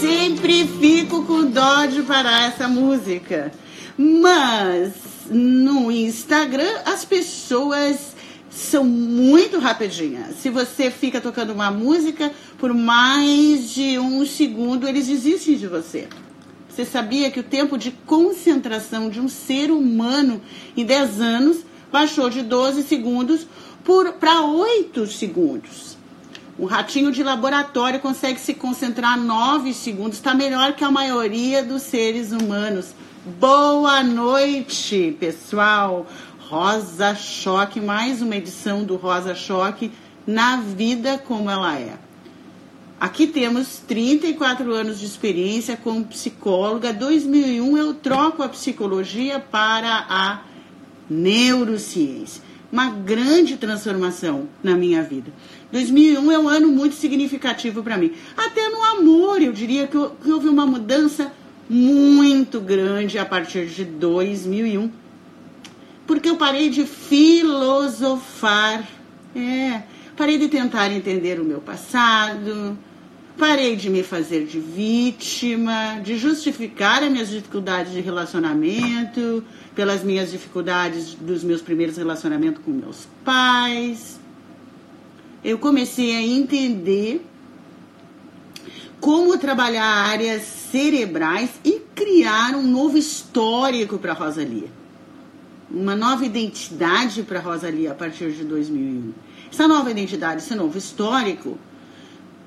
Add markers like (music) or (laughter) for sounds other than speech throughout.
Sempre fico com dó de parar essa música. Mas no Instagram as pessoas são muito rapidinhas. Se você fica tocando uma música por mais de um segundo, eles desistem de você. Você sabia que o tempo de concentração de um ser humano em 10 anos baixou de 12 segundos para 8 segundos? Um ratinho de laboratório consegue se concentrar 9 segundos, está melhor que a maioria dos seres humanos. Boa noite, pessoal! Rosa Choque, mais uma edição do Rosa Choque na vida como ela é. Aqui temos 34 anos de experiência como psicóloga. 2001 eu troco a psicologia para a neurociência. Uma grande transformação na minha vida. 2001 é um ano muito significativo para mim. Até no amor, eu diria que, houve uma mudança muito grande a partir de 2001. Porque eu parei de filosofar. É, parei de tentar entender o meu passado. Parei de me fazer de vítima, de justificar as minhas dificuldades de relacionamento, pelas minhas dificuldades dos meus primeiros relacionamentos com meus pais eu comecei a entender como trabalhar áreas cerebrais e criar um novo histórico para Rosalia. Uma nova identidade para Rosalia a partir de 2001. Essa nova identidade, esse novo histórico,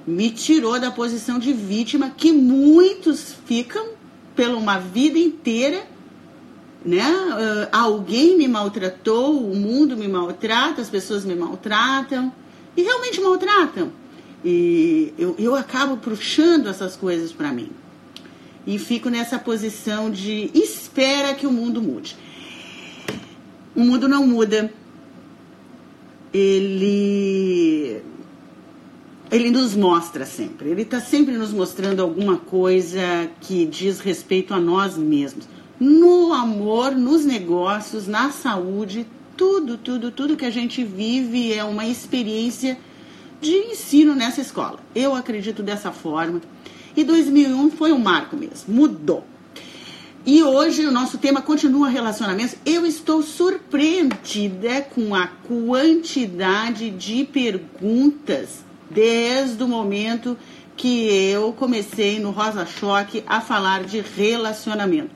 me tirou da posição de vítima que muitos ficam pela uma vida inteira, né? Uh, alguém me maltratou, o mundo me maltrata, as pessoas me maltratam e realmente maltratam. E eu, eu acabo puxando essas coisas para mim. E fico nessa posição de espera que o mundo mude. O mundo não muda. Ele ele nos mostra sempre. Ele está sempre nos mostrando alguma coisa que diz respeito a nós mesmos. No amor, nos negócios, na saúde, tudo, tudo, tudo que a gente vive é uma experiência de ensino nessa escola. Eu acredito dessa forma. E 2001 foi um marco mesmo, mudou. E hoje o nosso tema continua relacionamentos. Eu estou surpreendida com a quantidade de perguntas desde o momento que eu comecei no Rosa Choque a falar de relacionamento.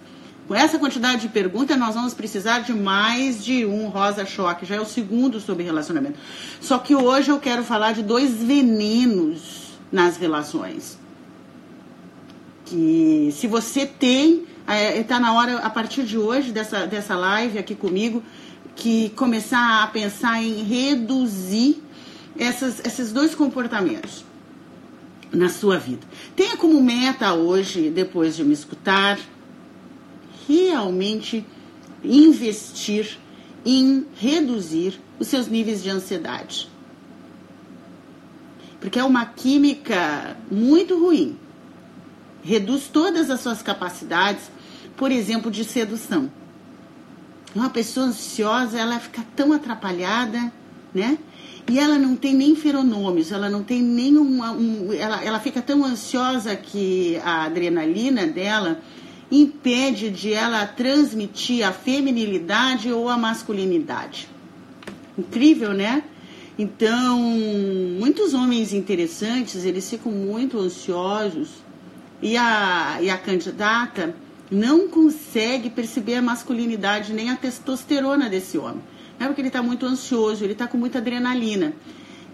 Com essa quantidade de perguntas, nós vamos precisar de mais de um Rosa Choque. Já é o segundo sobre relacionamento. Só que hoje eu quero falar de dois venenos nas relações. Que se você tem, está é, na hora, a partir de hoje, dessa, dessa live aqui comigo, que começar a pensar em reduzir essas, esses dois comportamentos na sua vida. Tenha como meta hoje, depois de me escutar, realmente investir em reduzir os seus níveis de ansiedade. Porque é uma química muito ruim. Reduz todas as suas capacidades, por exemplo, de sedução. Uma pessoa ansiosa, ela fica tão atrapalhada, né? E ela não tem nem feronômios, ela não tem nenhuma. Um, ela, ela fica tão ansiosa que a adrenalina dela impede de ela transmitir a feminilidade ou a masculinidade. Incrível, né? Então, muitos homens interessantes, eles ficam muito ansiosos e a, e a candidata não consegue perceber a masculinidade nem a testosterona desse homem. É porque ele está muito ansioso, ele está com muita adrenalina.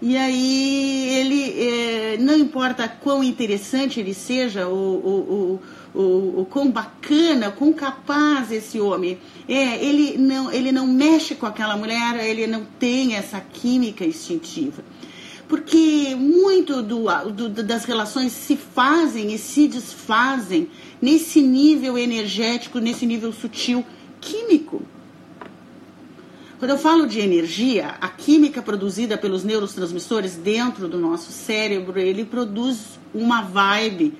E aí ele, é, não importa quão interessante ele seja, o, o, o quão bacana, quão capaz esse homem é, ele não, ele não mexe com aquela mulher, ele não tem essa química instintiva. Porque muito do, do, das relações se fazem e se desfazem nesse nível energético, nesse nível sutil químico. Quando eu falo de energia, a química produzida pelos neurotransmissores dentro do nosso cérebro, ele produz uma vibe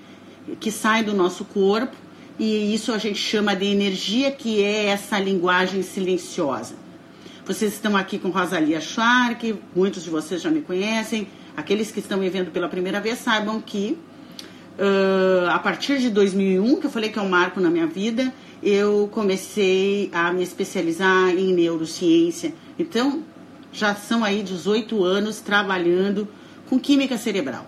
que sai do nosso corpo e isso a gente chama de energia, que é essa linguagem silenciosa. Vocês estão aqui com Rosalia Schwark, muitos de vocês já me conhecem. Aqueles que estão me vendo pela primeira vez saibam que uh, a partir de 2001, que eu falei que é um marco na minha vida, eu comecei a me especializar em neurociência. Então, já são aí 18 anos trabalhando com química cerebral.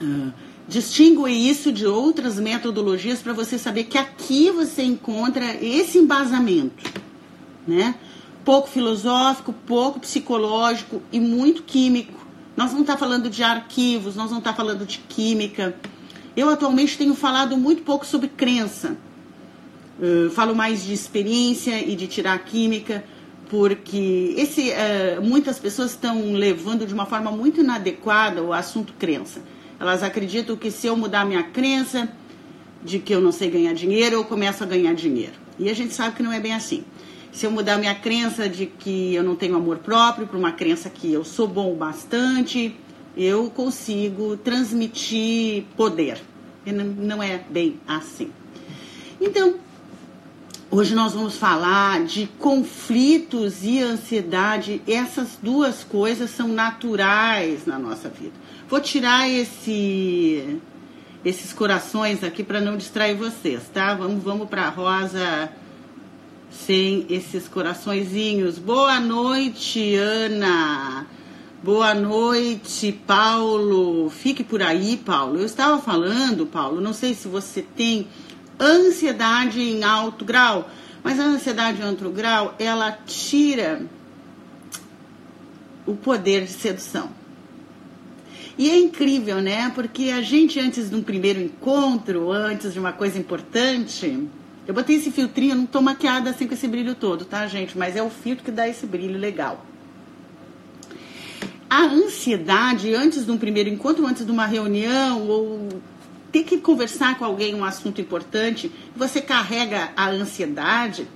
Uh, distingo isso de outras metodologias para você saber que aqui você encontra esse embasamento, né? Pouco filosófico, pouco psicológico e muito químico. Nós vamos estar tá falando de arquivos, nós vamos estar tá falando de química. Eu atualmente tenho falado muito pouco sobre crença. Uh, falo mais de experiência e de tirar química, porque esse, uh, muitas pessoas estão levando de uma forma muito inadequada o assunto crença. Elas acreditam que se eu mudar minha crença de que eu não sei ganhar dinheiro, eu começo a ganhar dinheiro. E a gente sabe que não é bem assim. Se eu mudar minha crença de que eu não tenho amor próprio para uma crença que eu sou bom bastante, eu consigo transmitir poder. E não é bem assim. Então, Hoje nós vamos falar de conflitos e ansiedade. Essas duas coisas são naturais na nossa vida. Vou tirar esse, esses corações aqui para não distrair vocês, tá? Vamos, vamos para a Rosa sem esses coraçõezinhos. Boa noite, Ana. Boa noite, Paulo. Fique por aí, Paulo. Eu estava falando, Paulo, não sei se você tem ansiedade em alto grau. Mas a ansiedade em alto grau, ela tira o poder de sedução. E é incrível, né? Porque a gente, antes de um primeiro encontro, antes de uma coisa importante, eu botei esse filtrinho, não tô maquiada assim com esse brilho todo, tá, gente? Mas é o filtro que dá esse brilho legal. A ansiedade, antes de um primeiro encontro, antes de uma reunião, ou ter que conversar com alguém um assunto importante, você carrega a ansiedade,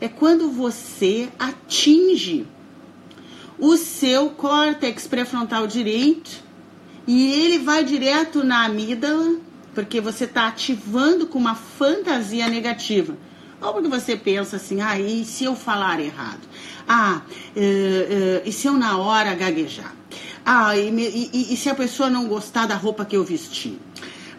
é quando você atinge o seu córtex pré-frontal direito e ele vai direto na amígdala, porque você está ativando com uma fantasia negativa. Ou porque você pensa assim, ah, e se eu falar errado? Ah, uh, uh, e se eu na hora gaguejar? Ah, e, e, e se a pessoa não gostar da roupa que eu vesti?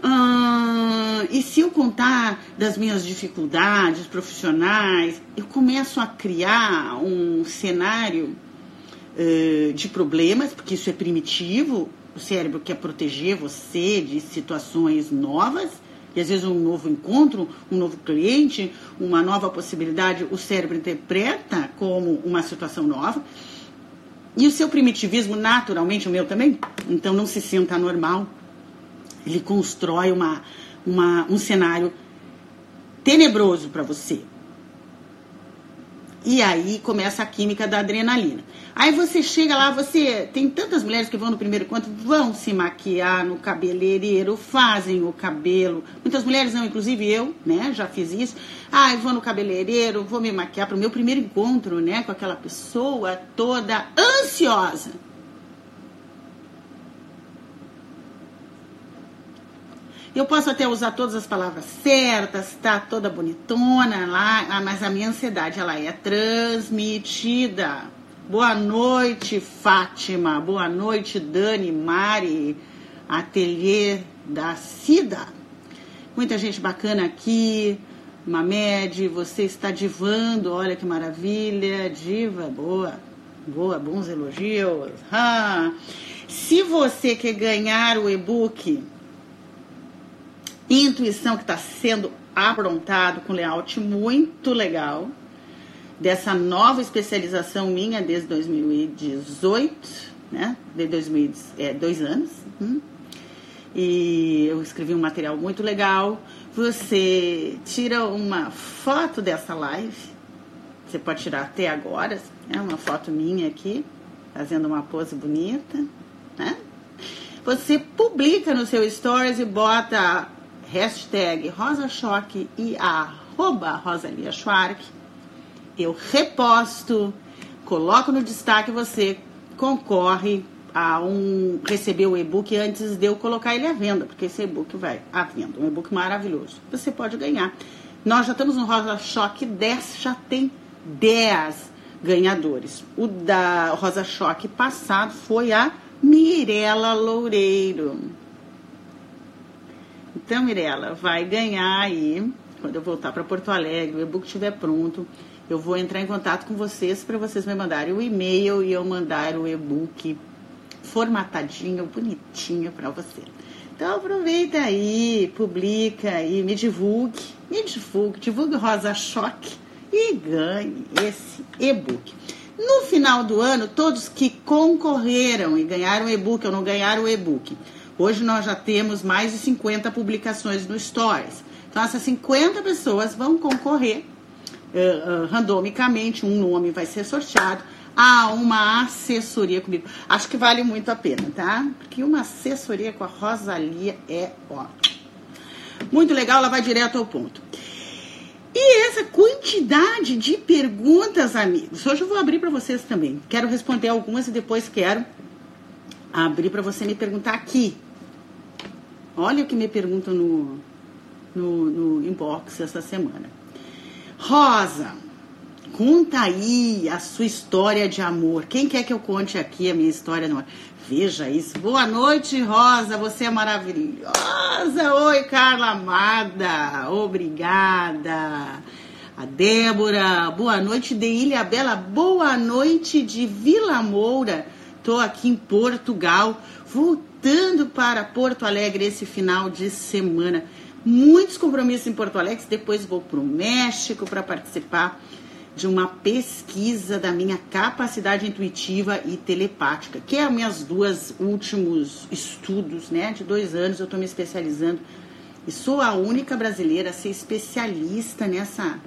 Hum, e se eu contar das minhas dificuldades profissionais, eu começo a criar um cenário uh, de problemas, porque isso é primitivo. O cérebro quer proteger você de situações novas, e às vezes um novo encontro, um novo cliente, uma nova possibilidade, o cérebro interpreta como uma situação nova. E o seu primitivismo, naturalmente, o meu também, então não se sinta normal ele constrói uma, uma, um cenário tenebroso para você. E aí começa a química da adrenalina. Aí você chega lá, você tem tantas mulheres que vão no primeiro encontro, vão se maquiar no cabeleireiro, fazem o cabelo. Muitas mulheres não, inclusive eu, né, já fiz isso. Ah, eu vou no cabeleireiro, vou me maquiar para o meu primeiro encontro, né, com aquela pessoa toda ansiosa. Eu posso até usar todas as palavras certas, tá toda bonitona lá, ah, mas a minha ansiedade ela é transmitida. Boa noite, Fátima. Boa noite, Dani, Mari, Ateliê da Cida. Muita gente bacana aqui. Mamed, você está divando, olha que maravilha. Diva, boa, boa, bons elogios. Ah. Se você quer ganhar o e-book Intuição que está sendo aprontado com layout muito legal. Dessa nova especialização minha desde 2018, né? De 2000, é, dois anos. Hum. E eu escrevi um material muito legal. Você tira uma foto dessa live. Você pode tirar até agora. É uma foto minha aqui, fazendo uma pose bonita, né? Você publica no seu stories e bota hashtag RosaChoque e arroba Rosalia Schwark. Eu reposto, coloco no destaque você concorre a um receber o e-book antes de eu colocar ele à venda, porque esse e-book vai à venda, um e-book maravilhoso. Você pode ganhar. Nós já estamos no Rosa Choque 10, já tem 10 ganhadores. O da Rosa Choque passado foi a Mirela Loureiro. Então, Mirela, vai ganhar aí, quando eu voltar para Porto Alegre, o e-book estiver pronto, eu vou entrar em contato com vocês para vocês me mandarem o e-mail e eu mandar o e-book formatadinho, bonitinho para você. Então aproveita aí, publica e me divulgue, me divulgue, divulgue Rosa Choque e ganhe esse e-book. No final do ano, todos que concorreram e ganharam o e-book ou não ganharam o e-book, hoje nós já temos mais de 50 publicações no Stories. Então essas 50 pessoas vão concorrer uh, uh, randomicamente, um nome vai ser sorteado a uma assessoria comigo. Acho que vale muito a pena, tá? Porque uma assessoria com a Rosalia é ó. Muito legal, ela vai direto ao ponto. E essa quantidade de perguntas, amigos. Hoje eu vou abrir para vocês também. Quero responder algumas e depois quero abrir para você me perguntar aqui. Olha o que me perguntam no, no, no inbox essa semana. Rosa, conta aí a sua história de amor. Quem quer que eu conte aqui a minha história amor? Veja isso. Boa noite, Rosa. Você é maravilhosa. Oi, Carla Amada. Obrigada. A Débora. Boa noite de Ilha Bela. Boa noite de Vila Moura. Estou aqui em Portugal, voltando para Porto Alegre esse final de semana muitos compromissos em Porto Alegre. Depois vou para o México para participar de uma pesquisa da minha capacidade intuitiva e telepática, que é os meus dois últimos estudos, né? De dois anos eu estou me especializando e sou a única brasileira a ser especialista nessa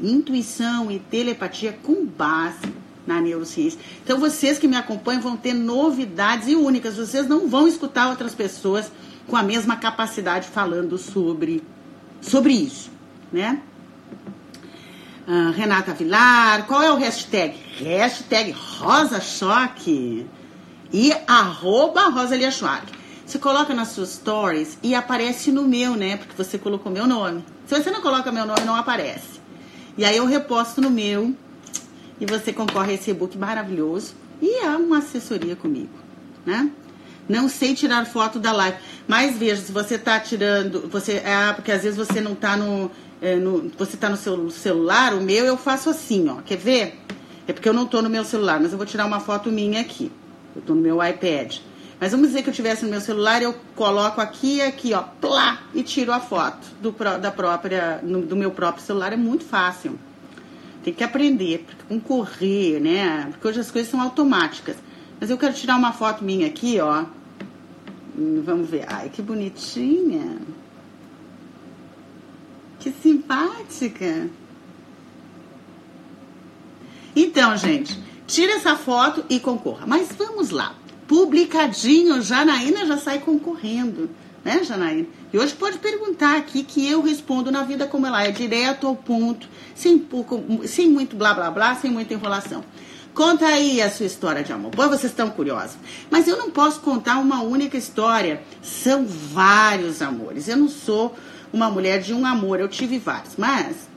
intuição e telepatia com base na neurociência. Então vocês que me acompanham vão ter novidades e únicas. Vocês não vão escutar outras pessoas com a mesma capacidade falando sobre, sobre isso, né? Uh, Renata Vilar, qual é o hashtag? Hashtag Rosa Choque e arroba Rosalia Schwark. Você coloca nas suas stories e aparece no meu, né? Porque você colocou meu nome. Se você não coloca meu nome, não aparece. E aí eu reposto no meu e você concorre a esse e-book maravilhoso e há uma assessoria comigo, né? Não sei tirar foto da live. Mas veja, se você está tirando. Você, é, porque às vezes você não está no, é, no. Você está no seu celular, o meu eu faço assim, ó. Quer ver? É porque eu não estou no meu celular, mas eu vou tirar uma foto minha aqui. Eu estou no meu iPad. Mas vamos dizer que eu estivesse no meu celular, eu coloco aqui e aqui, ó, plá, e tiro a foto do, da própria, do meu próprio celular. É muito fácil. Tem que aprender, com correr, né? Porque hoje as coisas são automáticas. Mas eu quero tirar uma foto minha aqui, ó. Vamos ver. Ai, que bonitinha. Que simpática. Então, gente, tira essa foto e concorra. Mas vamos lá. Publicadinho, Janaína já sai concorrendo, né, Janaína? E hoje pode perguntar aqui que eu respondo na vida como ela é, direto ao ponto, sem, pouco, sem muito blá blá blá, sem muita enrolação. Conta aí a sua história de amor. Bom, vocês estão curiosos. Mas eu não posso contar uma única história. São vários amores. Eu não sou uma mulher de um amor. Eu tive vários. Mas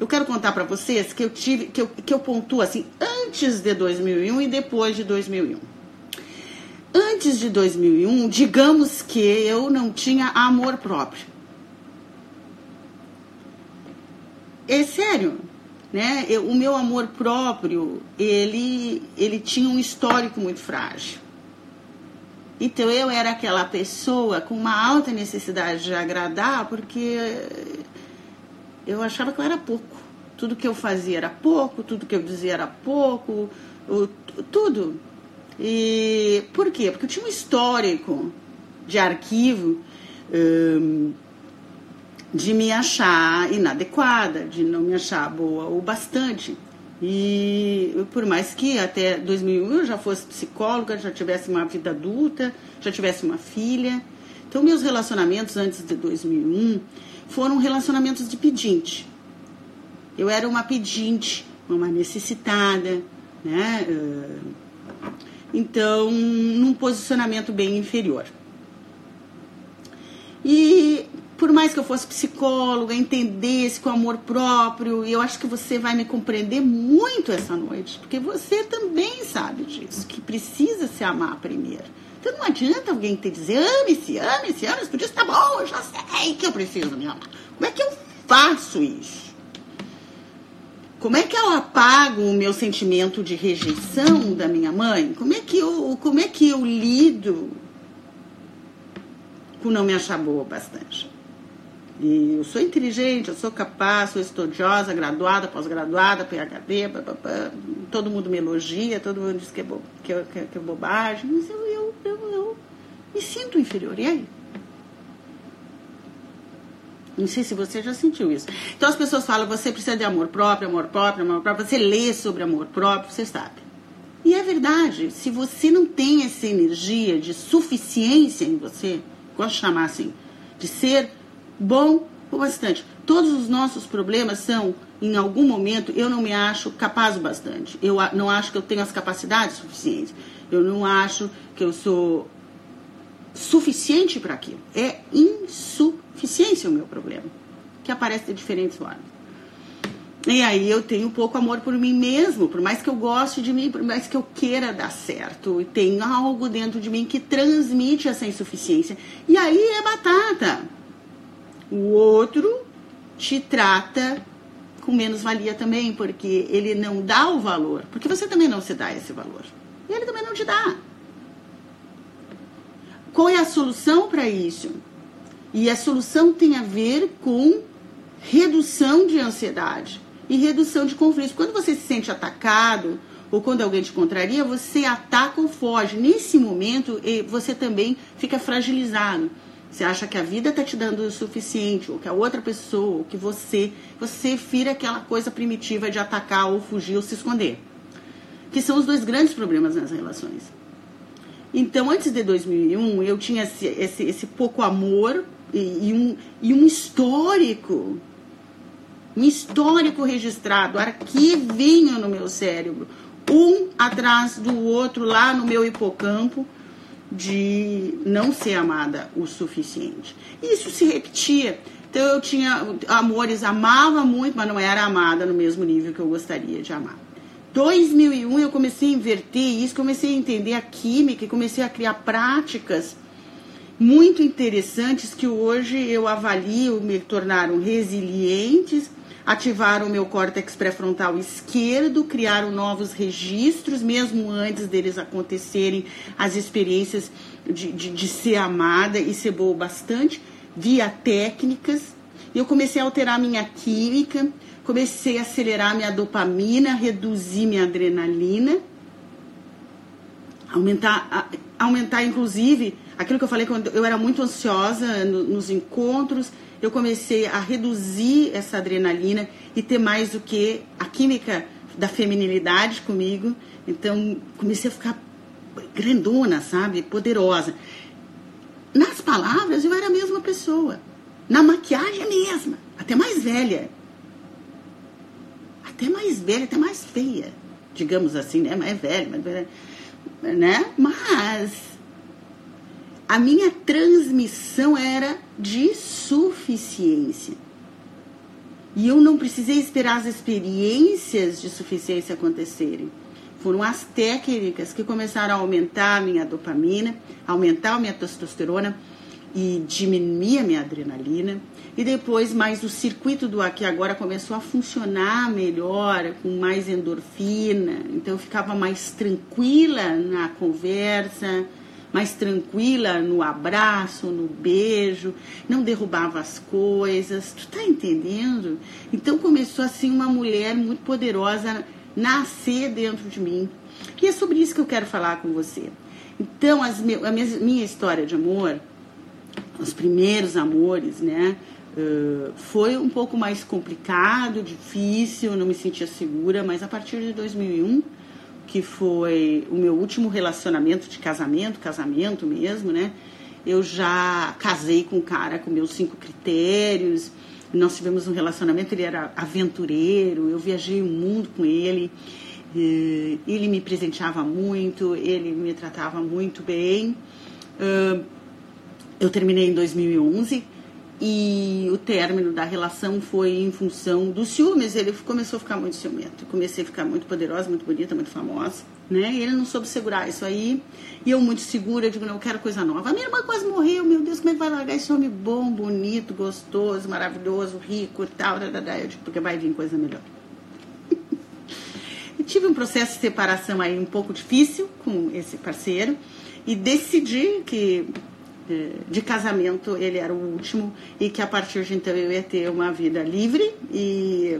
eu quero contar para vocês que eu tive, que eu, que eu pontuo assim, antes de 2001 e depois de 2001. Antes de 2001, digamos que eu não tinha amor próprio. É sério né? Eu, o meu amor próprio, ele, ele tinha um histórico muito frágil. Então eu era aquela pessoa com uma alta necessidade de agradar, porque eu achava que eu era pouco. Tudo que eu fazia era pouco, tudo que eu dizia era pouco, tudo. E por quê? Porque eu tinha um histórico de arquivo. Hum, de me achar inadequada, de não me achar boa o bastante. E por mais que até 2001 eu já fosse psicóloga, já tivesse uma vida adulta, já tivesse uma filha. Então, meus relacionamentos antes de 2001 foram relacionamentos de pedinte. Eu era uma pedinte, uma necessitada, né? Então num posicionamento bem inferior. E por mais que eu fosse psicóloga, entendesse com amor próprio, e eu acho que você vai me compreender muito essa noite, porque você também sabe disso, que precisa se amar primeiro. Então não adianta alguém te dizer, ame-se, ame-se, ame-se, por isso tá bom, eu já sei que eu preciso me amar. Como é que eu faço isso? Como é que eu apago o meu sentimento de rejeição da minha mãe? Como é que eu, como é que eu lido com não me achar boa bastante? E eu sou inteligente, eu sou capaz, sou estudiosa, graduada, pós-graduada, PhD, papapá. todo mundo me elogia, todo mundo diz que é, bo que é, que é bobagem, mas eu, eu, eu, eu me sinto inferior. E aí? Não sei se você já sentiu isso. Então as pessoas falam, você precisa de amor próprio, amor próprio, amor próprio. Você lê sobre amor próprio, você sabe. E é verdade, se você não tem essa energia de suficiência em você, gosto de chamar assim, de ser bom o bastante. Todos os nossos problemas são, em algum momento, eu não me acho capaz o bastante. Eu não acho que eu tenho as capacidades suficientes. Eu não acho que eu sou suficiente para aquilo. É insuficiência o meu problema, que aparece de diferentes formas. E aí eu tenho pouco amor por mim mesmo, por mais que eu goste de mim, por mais que eu queira dar certo. E tem algo dentro de mim que transmite essa insuficiência. E aí é batata. O outro te trata com menos valia também, porque ele não dá o valor, porque você também não se dá esse valor. E ele também não te dá. Qual é a solução para isso? E a solução tem a ver com redução de ansiedade e redução de conflitos. Quando você se sente atacado ou quando alguém te contraria, você ataca ou foge. Nesse momento, você também fica fragilizado. Você acha que a vida está te dando o suficiente, ou que a outra pessoa, ou que você, você vira aquela coisa primitiva de atacar ou fugir ou se esconder. Que são os dois grandes problemas nas relações. Então, antes de 2001, eu tinha esse, esse, esse pouco amor e, e, um, e um histórico, um histórico registrado, arquivinho no meu cérebro, um atrás do outro lá no meu hipocampo, de não ser amada o suficiente. Isso se repetia. Então eu tinha amores, amava muito, mas não era amada no mesmo nível que eu gostaria de amar. 2001 eu comecei a inverter isso, comecei a entender a química e comecei a criar práticas muito interessantes que hoje eu avalio me tornaram resilientes ativaram meu córtex pré-frontal esquerdo, criaram novos registros, mesmo antes deles acontecerem as experiências de, de, de ser amada e ser boa bastante, via técnicas. Eu comecei a alterar minha química, comecei a acelerar minha dopamina, reduzir minha adrenalina, aumentar, aumentar inclusive aquilo que eu falei quando eu era muito ansiosa nos encontros eu comecei a reduzir essa adrenalina e ter mais do que a química da feminilidade comigo. Então, comecei a ficar grandona, sabe? Poderosa. Nas palavras, eu era a mesma pessoa. Na maquiagem, a mesma. Até mais velha. Até mais velha, até mais feia. Digamos assim, né? Mais velha, mais velha. Né? Mas a minha transmissão era de suficiência. E eu não precisei esperar as experiências de suficiência acontecerem. Foram as técnicas que começaram a aumentar a minha dopamina, aumentar a minha testosterona e diminuir a minha adrenalina. E depois, mais o circuito do aqui agora começou a funcionar melhor, com mais endorfina. Então, eu ficava mais tranquila na conversa, mais tranquila no abraço, no beijo, não derrubava as coisas. Tu tá entendendo? Então começou assim uma mulher muito poderosa nascer dentro de mim. E é sobre isso que eu quero falar com você. Então, as, a minha, minha história de amor, os primeiros amores, né? Uh, foi um pouco mais complicado, difícil, não me sentia segura, mas a partir de 2001 que foi o meu último relacionamento de casamento, casamento mesmo, né? Eu já casei com um cara com meus cinco critérios. Nós tivemos um relacionamento, ele era aventureiro, eu viajei o mundo com ele. ele me presenteava muito, ele me tratava muito bem. Eu terminei em 2011 e o término da relação foi em função dos ciúmes. Ele começou a ficar muito ciumento. Comecei a ficar muito poderosa, muito bonita, muito famosa. Né? E ele não soube segurar isso aí. E eu, muito segura, eu digo: não, eu quero coisa nova. A minha irmã quase morreu. Meu Deus, como é que vai largar esse homem bom, bonito, gostoso, maravilhoso, rico e tal? Eu digo: porque vai vir coisa melhor. (laughs) e tive um processo de separação aí um pouco difícil com esse parceiro. E decidi que de casamento ele era o último e que a partir de então eu ia ter uma vida livre e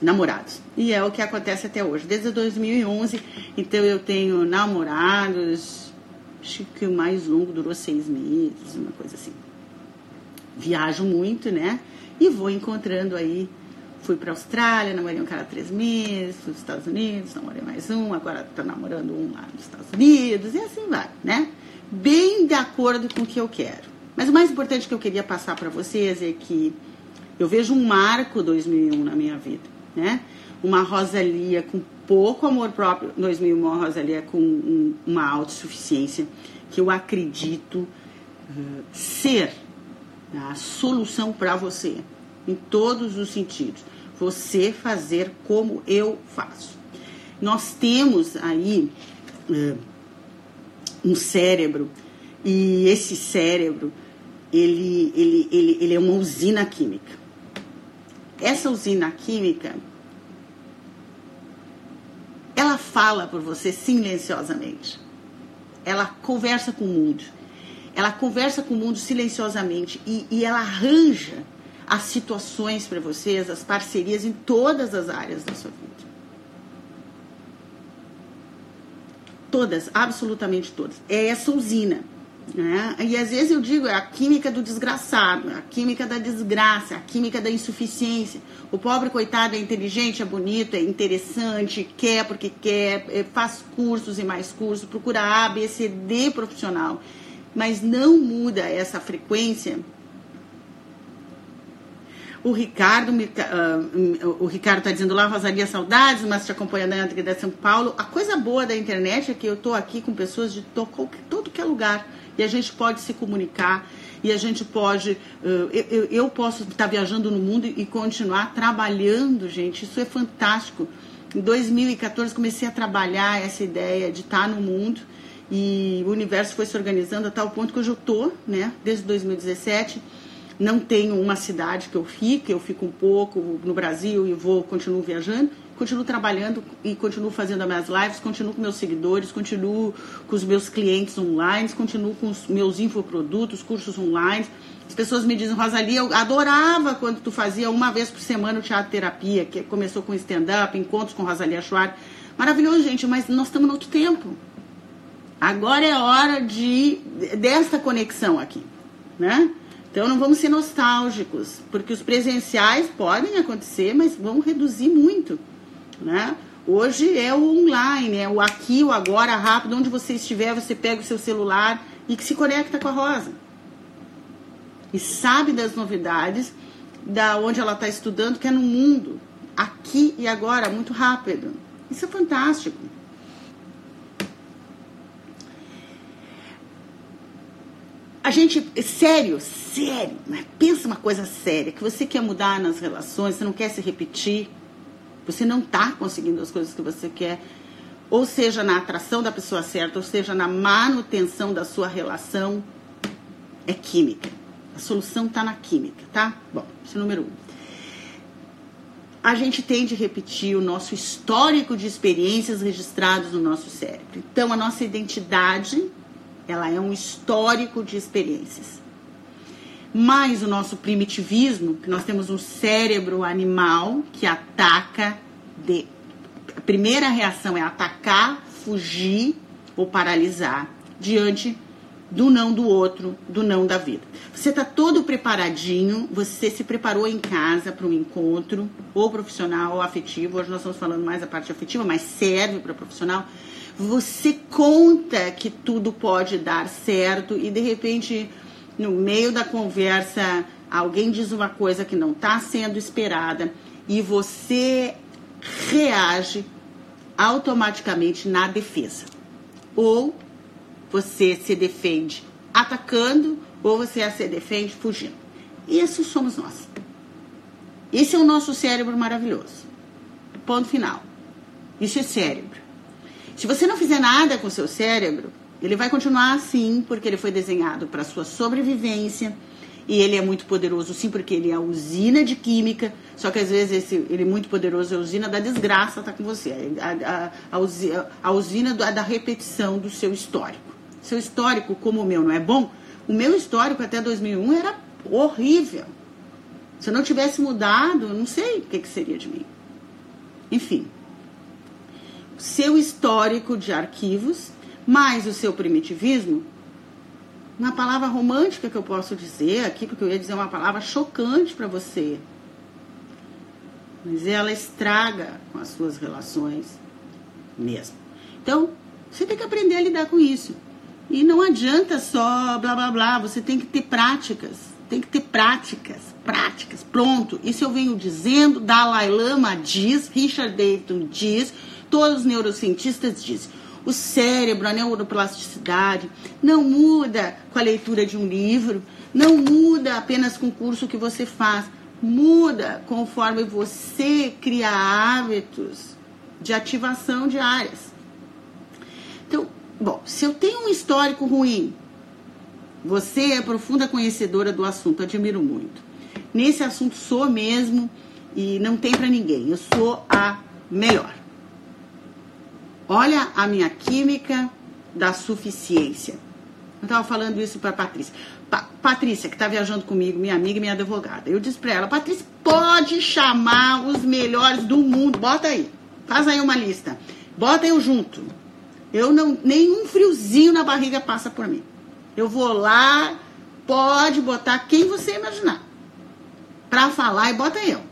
namorados. E é o que acontece até hoje. Desde 2011, então eu tenho namorados, acho que o mais longo durou seis meses, uma coisa assim. Viajo muito, né? E vou encontrando aí. Fui para Austrália, namorei um cara há três meses, fui para os Estados Unidos, namorei mais um, agora estou namorando um lá nos Estados Unidos, e assim vai, né? Bem de acordo com o que eu quero. Mas o mais importante que eu queria passar para vocês é que eu vejo um marco 2001 na minha vida, né? Uma Rosalia com pouco amor próprio, 2001 uma Rosalia com um, uma autossuficiência que eu acredito uh, ser a solução para você em todos os sentidos. Você fazer como eu faço. Nós temos aí uh, um cérebro e esse cérebro ele, ele, ele, ele é uma usina química. Essa usina química ela fala por você silenciosamente. Ela conversa com o mundo. Ela conversa com o mundo silenciosamente e, e ela arranja as situações para vocês, as parcerias em todas as áreas da sua vida. Todas, absolutamente todas. É essa usina. Né? E às vezes eu digo, é a química do desgraçado, é a química da desgraça, é a química da insuficiência. O pobre coitado é inteligente, é bonito, é interessante, quer porque quer, é, faz cursos e mais cursos, procura A, B, C, D profissional, mas não muda essa frequência o Ricardo, uh, o Ricardo está dizendo lá, Rosalia, saudades, mas te acompanhando na de São Paulo. A coisa boa da internet é que eu estou aqui com pessoas de todo, que é lugar e a gente pode se comunicar e a gente pode, uh, eu, eu posso estar viajando no mundo e continuar trabalhando, gente. Isso é fantástico. Em 2014 comecei a trabalhar essa ideia de estar no mundo e o universo foi se organizando a tal ponto que hoje eu estou, né, desde 2017 não tenho uma cidade que eu fique, eu fico um pouco no Brasil e vou, continuo viajando, continuo trabalhando e continuo fazendo as minhas lives, continuo com meus seguidores, continuo com os meus clientes online, continuo com os meus infoprodutos, cursos online. As pessoas me dizem, Rosalie, eu adorava quando tu fazia uma vez por semana o teatro terapia, que começou com stand-up, encontros com Rosalia Schwartz. Maravilhoso, gente, mas nós estamos no outro tempo. Agora é hora de desta conexão aqui, né? Então não vamos ser nostálgicos, porque os presenciais podem acontecer, mas vão reduzir muito, né? Hoje é o online, é o aqui, o agora, rápido, onde você estiver, você pega o seu celular e que se conecta com a Rosa. E sabe das novidades, da onde ela está estudando, que é no mundo, aqui e agora, muito rápido. Isso é fantástico. A gente, sério, sério, né? pensa uma coisa séria, que você quer mudar nas relações, você não quer se repetir, você não está conseguindo as coisas que você quer, ou seja, na atração da pessoa certa, ou seja, na manutenção da sua relação, é química. A solução está na química, tá? Bom, esse é o número um. A gente tem de repetir o nosso histórico de experiências registradas no nosso cérebro. Então, a nossa identidade ela é um histórico de experiências. Mas o nosso primitivismo, que nós temos um cérebro animal que ataca de a primeira reação é atacar, fugir ou paralisar diante do não do outro, do não da vida. Você está todo preparadinho, você se preparou em casa para um encontro, ou profissional ou afetivo. Hoje nós estamos falando mais a parte afetiva, mas serve para profissional você conta que tudo pode dar certo e de repente, no meio da conversa, alguém diz uma coisa que não está sendo esperada e você reage automaticamente na defesa. Ou você se defende atacando, ou você se defende fugindo. Isso somos nós. Esse é o nosso cérebro maravilhoso. Ponto final. Isso é cérebro. Se você não fizer nada com o seu cérebro, ele vai continuar assim, porque ele foi desenhado para sua sobrevivência. E ele é muito poderoso, sim, porque ele é a usina de química. Só que às vezes esse, ele é muito poderoso, a usina da desgraça, tá com você. A, a, a, usina, a usina da repetição do seu histórico. Seu histórico, como o meu, não é bom? O meu histórico até 2001 era horrível. Se eu não tivesse mudado, eu não sei o que, que seria de mim. Enfim, seu histórico de arquivos, mais o seu primitivismo, uma palavra romântica que eu posso dizer aqui, porque eu ia dizer uma palavra chocante para você. Mas ela estraga com as suas relações mesmo. Então, você tem que aprender a lidar com isso. E não adianta só blá blá blá, você tem que ter práticas. Tem que ter práticas, práticas. Pronto. Isso eu venho dizendo, Dalai Lama diz, Richard Dayton diz, todos os neurocientistas dizem. O cérebro, a neuroplasticidade, não muda com a leitura de um livro, não muda apenas com o curso que você faz, muda conforme você cria hábitos de ativação diárias. Então, bom, se eu tenho um histórico ruim, você é profunda conhecedora do assunto, admiro muito. Nesse assunto sou mesmo e não tem para ninguém. Eu sou a melhor. Olha a minha química da suficiência. Eu estava falando isso para Patrícia. Pa Patrícia, que está viajando comigo, minha amiga e minha advogada. Eu disse para ela, Patrícia, pode chamar os melhores do mundo. Bota aí. Faz aí uma lista. Bota eu junto. Eu não, nenhum friozinho na barriga passa por mim. Eu vou lá, pode botar quem você imaginar. Para falar e bota eu.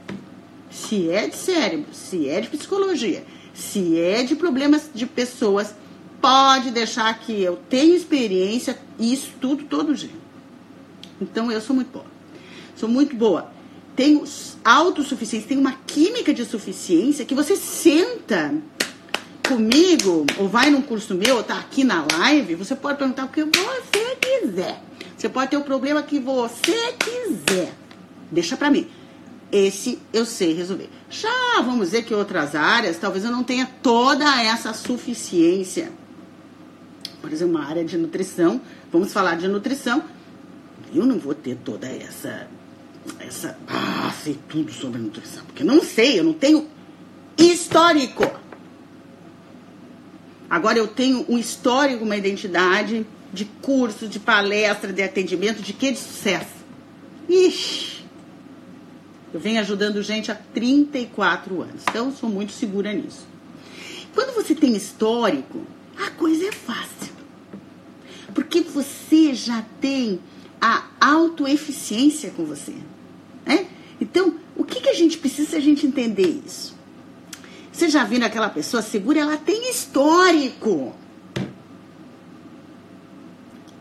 Se é de cérebro, se é de psicologia, se é de problemas de pessoas, pode deixar que eu tenho experiência e estudo todo dia. Então eu sou muito boa. Sou muito boa. Tenho autossuficiência, tenho uma química de suficiência que você senta comigo, ou vai num curso meu, ou tá aqui na live, você pode perguntar o que você quiser. Você pode ter o problema que você quiser. Deixa pra mim. Esse eu sei resolver. Já vamos dizer que outras áreas, talvez eu não tenha toda essa suficiência. Por exemplo, uma área de nutrição, vamos falar de nutrição. Eu não vou ter toda essa. essa ah, sei tudo sobre nutrição. Porque eu não sei, eu não tenho histórico. Agora eu tenho um histórico, uma identidade de curso, de palestra, de atendimento, de que de sucesso. Ixi! Eu venho ajudando gente há 34 anos, então sou muito segura nisso. Quando você tem histórico, a coisa é fácil. Porque você já tem a autoeficiência com você. Né? Então, o que, que a gente precisa a gente entender isso? Você já viu aquela pessoa segura? Ela tem histórico.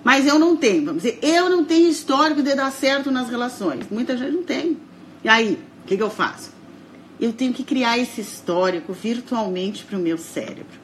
Mas eu não tenho, vamos dizer, eu não tenho histórico de dar certo nas relações. Muita gente não tem. E aí, o que, que eu faço? Eu tenho que criar esse histórico virtualmente para o meu cérebro.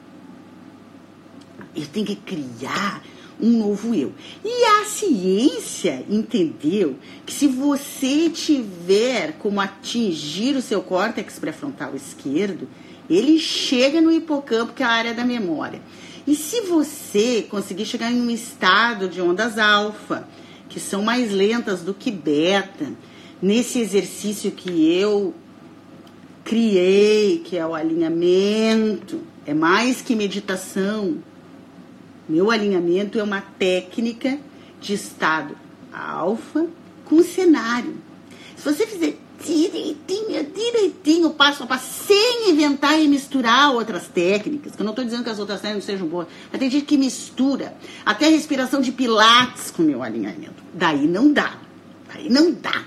Eu tenho que criar um novo eu. E a ciência entendeu que se você tiver como atingir o seu córtex pré-frontal esquerdo, ele chega no hipocampo, que é a área da memória. E se você conseguir chegar em um estado de ondas alfa, que são mais lentas do que beta, nesse exercício que eu criei, que é o alinhamento, é mais que meditação. Meu alinhamento é uma técnica de estado alfa com cenário. Se você fizer direitinho, direitinho, passo a passo, sem inventar e misturar outras técnicas, que eu não estou dizendo que as outras técnicas não sejam boas, mas tem gente que mistura até respiração de pilates com meu alinhamento. Daí não dá. Daí não dá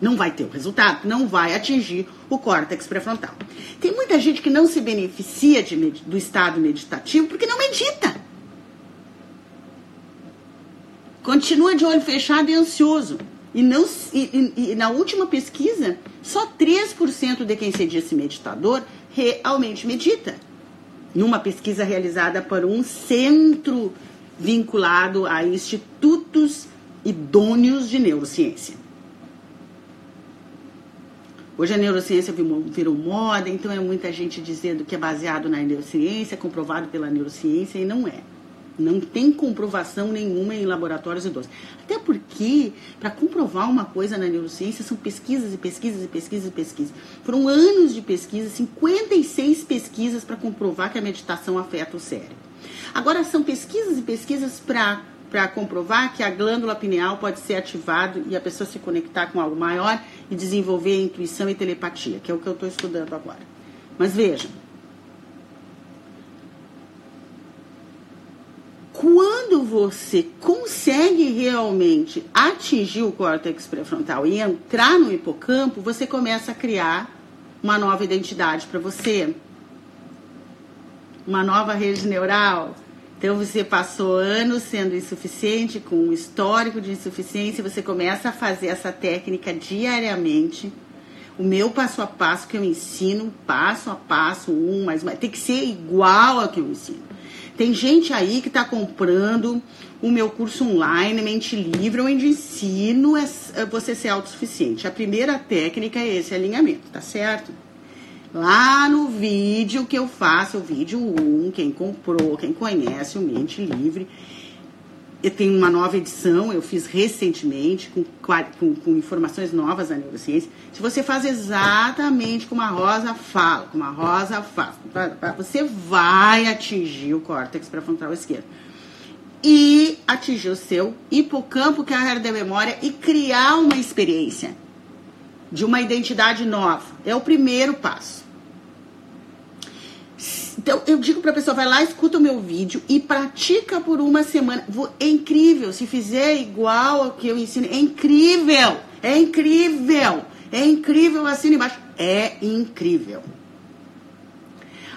não vai ter o resultado, não vai atingir o córtex pré-frontal. Tem muita gente que não se beneficia de, do estado meditativo porque não medita. Continua de olho fechado e ansioso. E, não, e, e, e na última pesquisa, só 3% de quem se disse meditador realmente medita. numa pesquisa realizada por um centro vinculado a institutos idôneos de neurociência. Hoje a neurociência virou moda, então é muita gente dizendo que é baseado na neurociência, comprovado pela neurociência, e não é. Não tem comprovação nenhuma em laboratórios idosos. Até porque, para comprovar uma coisa na neurociência, são pesquisas e pesquisas e pesquisas e pesquisas. Foram anos de pesquisa, 56 pesquisas para comprovar que a meditação afeta o cérebro. Agora, são pesquisas e pesquisas para comprovar que a glândula pineal pode ser ativada e a pessoa se conectar com algo maior e desenvolver a intuição e telepatia, que é o que eu estou estudando agora. Mas vejam, quando você consegue realmente atingir o córtex pré-frontal e entrar no hipocampo, você começa a criar uma nova identidade para você, uma nova rede neural, então você passou anos sendo insuficiente, com um histórico de insuficiência, você começa a fazer essa técnica diariamente. O meu passo a passo que eu ensino, passo a passo, um, mais mais, tem que ser igual ao que eu ensino. Tem gente aí que está comprando o meu curso online, Mente Livre, onde ensino você ser autossuficiente. A primeira técnica é esse alinhamento, tá certo? Lá no vídeo que eu faço, o vídeo 1, quem comprou, quem conhece o Mente Livre, eu tenho uma nova edição, eu fiz recentemente, com, com, com, informações novas da neurociência. Se você faz exatamente como a Rosa fala, como a Rosa faz, você vai atingir o córtex pré-frontal esquerdo. E atingir o seu hipocampo, que é a área da memória, e criar uma experiência de uma identidade nova. É o primeiro passo. Então, eu digo para a pessoa, vai lá, escuta o meu vídeo e pratica por uma semana. É incrível. Se fizer igual ao que eu ensino, é incrível. É incrível. É incrível, assina embaixo. É incrível.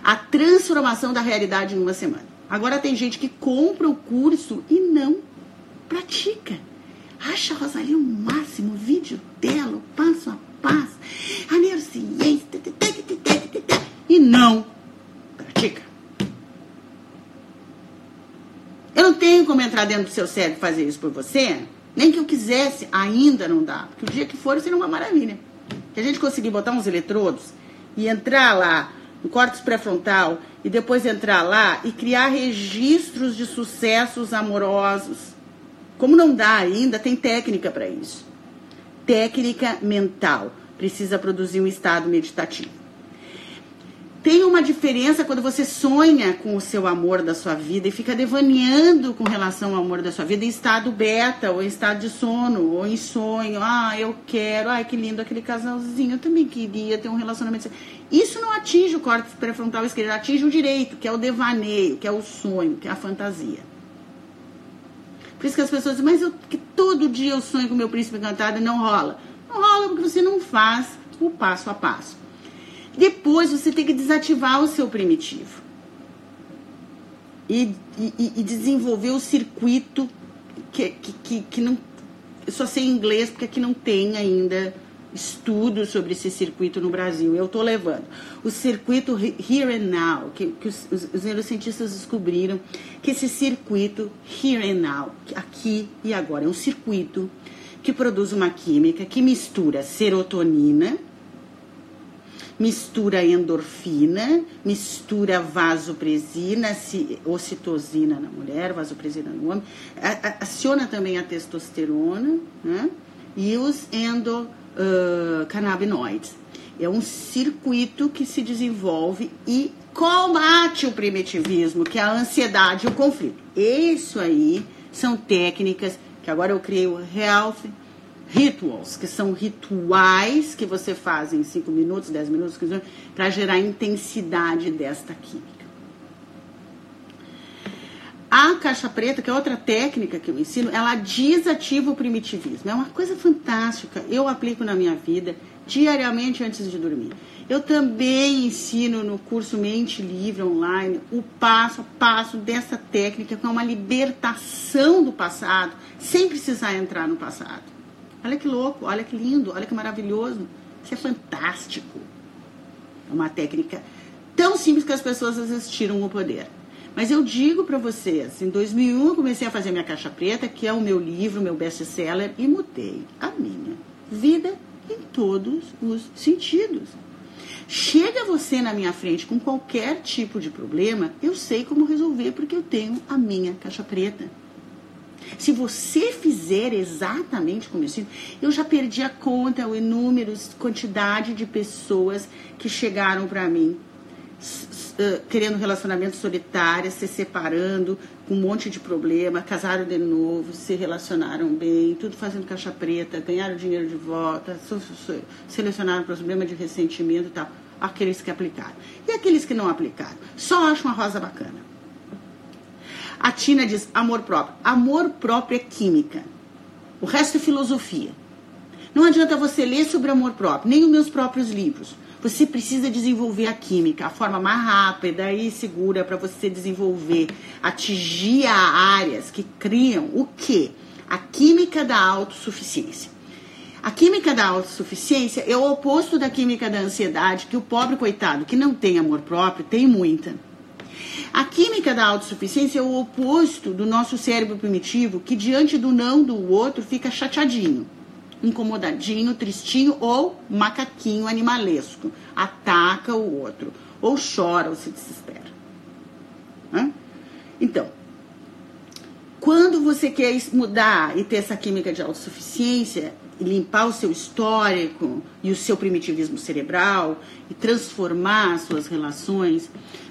A transformação da realidade em uma semana. Agora tem gente que compra o curso e não pratica. Acha a Rosalia o máximo, o vídeo dela, o passo a passo, a neurociência, e não pratica. Eu não tenho como entrar dentro do seu cérebro e fazer isso por você, nem que eu quisesse, ainda não dá. Porque o dia que for será uma maravilha. Que a gente conseguir botar uns eletrodos e entrar lá no córtex pré-frontal e depois entrar lá e criar registros de sucessos amorosos como não dá ainda, tem técnica para isso. Técnica mental. Precisa produzir um estado meditativo. Tem uma diferença quando você sonha com o seu amor da sua vida e fica devaneando com relação ao amor da sua vida em estado beta, ou em estado de sono, ou em sonho. Ah, eu quero, ai que lindo aquele casalzinho, eu também queria ter um relacionamento. Isso não atinge o córtex pré-frontal esquerdo, atinge o direito, que é o devaneio, que é o sonho, que é a fantasia. Por isso que as pessoas dizem, mas eu, que todo dia eu sonho com o meu príncipe encantado e não rola. Não rola porque você não faz o passo a passo. Depois você tem que desativar o seu primitivo. E, e, e desenvolver o circuito que, que, que, que não. Eu só sei inglês porque aqui não tem ainda estudos sobre esse circuito no Brasil. Eu estou levando o circuito Here and Now, que, que os, os, neurocientistas descobriram que esse circuito Here and Now, aqui e agora, é um circuito que produz uma química que mistura serotonina, mistura endorfina, mistura vasopresina, ocitocina na mulher, vasopresina no homem, aciona também a testosterona, né? E os endo uh, canabinoides. É um circuito que se desenvolve e combate o primitivismo, que é a ansiedade e o conflito. Isso aí são técnicas que agora eu criei o Health Rituals, que são rituais que você faz em 5 minutos, 10 minutos, 15 minutos, para gerar intensidade desta química. A caixa preta, que é outra técnica que eu ensino, ela desativa o primitivismo. É uma coisa fantástica. Eu aplico na minha vida diariamente antes de dormir. Eu também ensino no curso Mente Livre online o passo a passo dessa técnica, que é uma libertação do passado, sem precisar entrar no passado. Olha que louco, olha que lindo, olha que maravilhoso. Isso é fantástico. É uma técnica Tão simples que as pessoas resistiram o poder. Mas eu digo para vocês, em 2001 eu comecei a fazer minha caixa preta, que é o meu livro, meu best-seller, e mudei a minha vida em todos os sentidos. Chega você na minha frente com qualquer tipo de problema, eu sei como resolver porque eu tenho a minha caixa preta. Se você fizer exatamente como eu sinto, eu já perdi a conta, o inúmero, quantidade de pessoas que chegaram para mim querendo relacionamento solitário, se separando, com um monte de problema, casaram de novo, se relacionaram bem, tudo fazendo caixa preta, ganharam dinheiro de volta, selecionaram problema de ressentimento e tal. Aqueles que aplicaram. E aqueles que não aplicaram? Só acham a rosa bacana. A Tina diz amor próprio. Amor próprio é química. O resto é filosofia. Não adianta você ler sobre amor próprio, nem os meus próprios livros. Você precisa desenvolver a química, a forma mais rápida e segura para você desenvolver, atingir áreas que criam o quê? A química da autossuficiência. A química da autossuficiência é o oposto da química da ansiedade, que o pobre coitado que não tem amor próprio tem muita. A química da autossuficiência é o oposto do nosso cérebro primitivo, que diante do não do outro fica chateadinho incomodadinho, tristinho ou macaquinho animalesco. Ataca o outro. Ou chora ou se desespera. Hã? Então, quando você quer mudar e ter essa química de autossuficiência, limpar o seu histórico e o seu primitivismo cerebral e transformar as suas relações,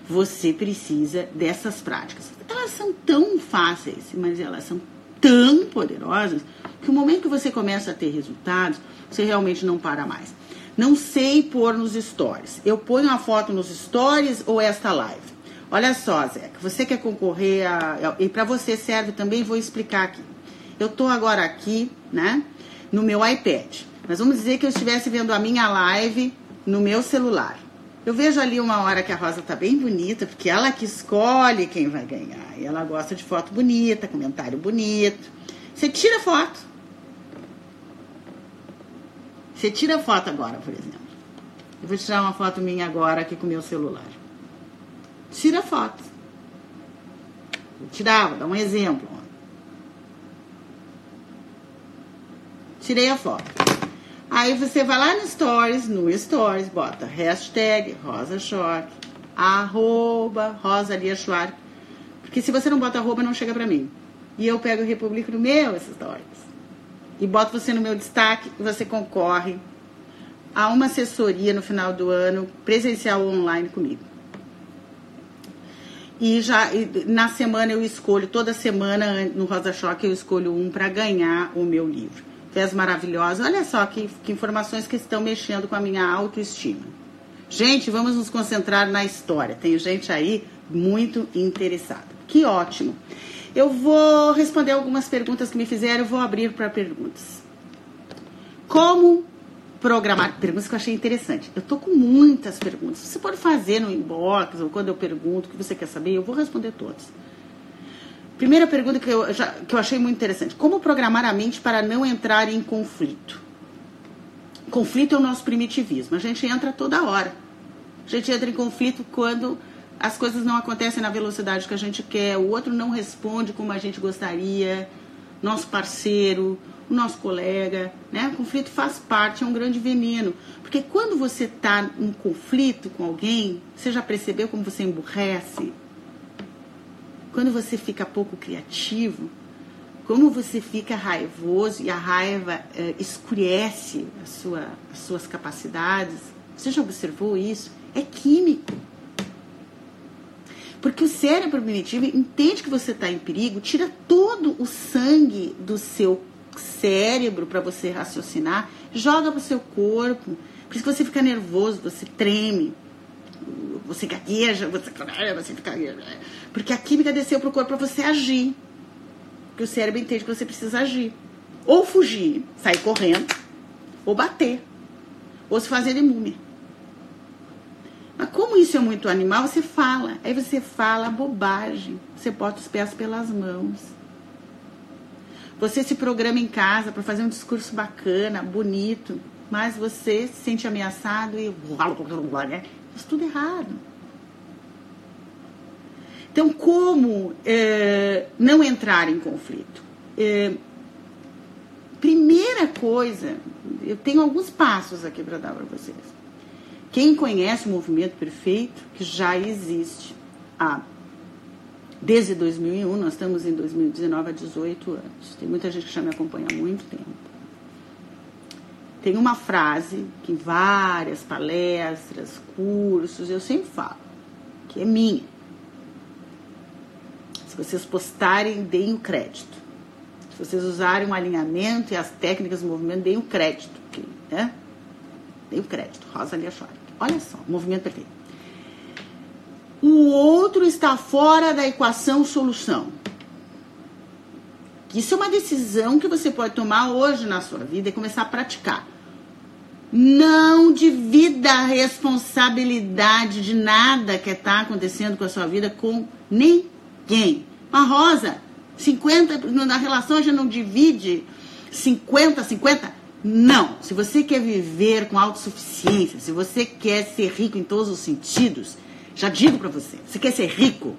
você precisa dessas práticas. Elas são tão fáceis, mas elas são tão poderosas que o momento que você começa a ter resultados, você realmente não para mais. Não sei pôr nos stories. Eu ponho a foto nos stories ou esta live? Olha só, Zeca, você quer concorrer a. E para você serve também, vou explicar aqui. Eu estou agora aqui, né, no meu iPad. Mas vamos dizer que eu estivesse vendo a minha live no meu celular. Eu vejo ali uma hora que a Rosa tá bem bonita, porque ela que escolhe quem vai ganhar. E ela gosta de foto bonita, comentário bonito. Você tira foto. Você tira foto agora, por exemplo. Eu vou tirar uma foto minha agora aqui com o meu celular. Tira foto. Vou tirar, vou dar um exemplo. Tirei a foto. Aí você vai lá no Stories, no Stories, bota hashtag Rosa Choque, arroba Rosa Lia. Porque se você não bota arroba, não chega pra mim. E eu pego e republico no meu Stories e boto você no meu destaque e você concorre a uma assessoria no final do ano, presencial ou online comigo. E já na semana eu escolho, toda semana no Rosa Choque eu escolho um para ganhar o meu livro. Fez maravilhosa. Olha só que, que informações que estão mexendo com a minha autoestima. Gente, vamos nos concentrar na história. Tem gente aí muito interessada. Que ótimo. Eu vou responder algumas perguntas que me fizeram, vou abrir para perguntas. Como programar? Perguntas que eu achei interessante. Eu tô com muitas perguntas. Você pode fazer no inbox ou quando eu pergunto o que você quer saber, eu vou responder todas. Primeira pergunta que eu, já, que eu achei muito interessante: Como programar a mente para não entrar em conflito? Conflito é o nosso primitivismo. A gente entra toda hora. A gente entra em conflito quando as coisas não acontecem na velocidade que a gente quer, o outro não responde como a gente gostaria, nosso parceiro, o nosso colega, né? O conflito faz parte, é um grande veneno. Porque quando você está em conflito com alguém, você já percebeu como você emburrece? Quando você fica pouco criativo, como você fica raivoso e a raiva é, escurece a sua, as suas capacidades. Você já observou isso? É químico. Porque o cérebro primitivo entende que você está em perigo, tira todo o sangue do seu cérebro para você raciocinar, joga para o seu corpo. Por isso que você fica nervoso, você treme, você gagueja, você, você fica. Porque a química desceu para o corpo para você agir. Porque o cérebro entende que você precisa agir. Ou fugir, sair correndo, ou bater, ou se fazer de múmia. Mas como isso é muito animal, você fala. Aí você fala bobagem. Você bota os pés pelas mãos. Você se programa em casa para fazer um discurso bacana, bonito, mas você se sente ameaçado e faz tudo errado. Então, como é, não entrar em conflito? É, primeira coisa, eu tenho alguns passos aqui para dar para vocês. Quem conhece o movimento perfeito, que já existe há desde 2001, nós estamos em 2019 há 18 anos. Tem muita gente que já me acompanha há muito tempo. Tem uma frase que em várias palestras, cursos, eu sempre falo, que é minha. Se vocês postarem, deem o crédito. Se vocês usarem um alinhamento e as técnicas do movimento, deem o crédito. Né? Deem o crédito. Rosa Lia Schwartz. Olha só, movimento perfeito. O outro está fora da equação solução. Isso é uma decisão que você pode tomar hoje na sua vida e começar a praticar. Não divida a responsabilidade de nada que está acontecendo com a sua vida com ninguém. Uma rosa, 50, na relação a gente não divide 50, 50. Não. Se você quer viver com autossuficiência, se você quer ser rico em todos os sentidos, já digo para você, você quer ser rico,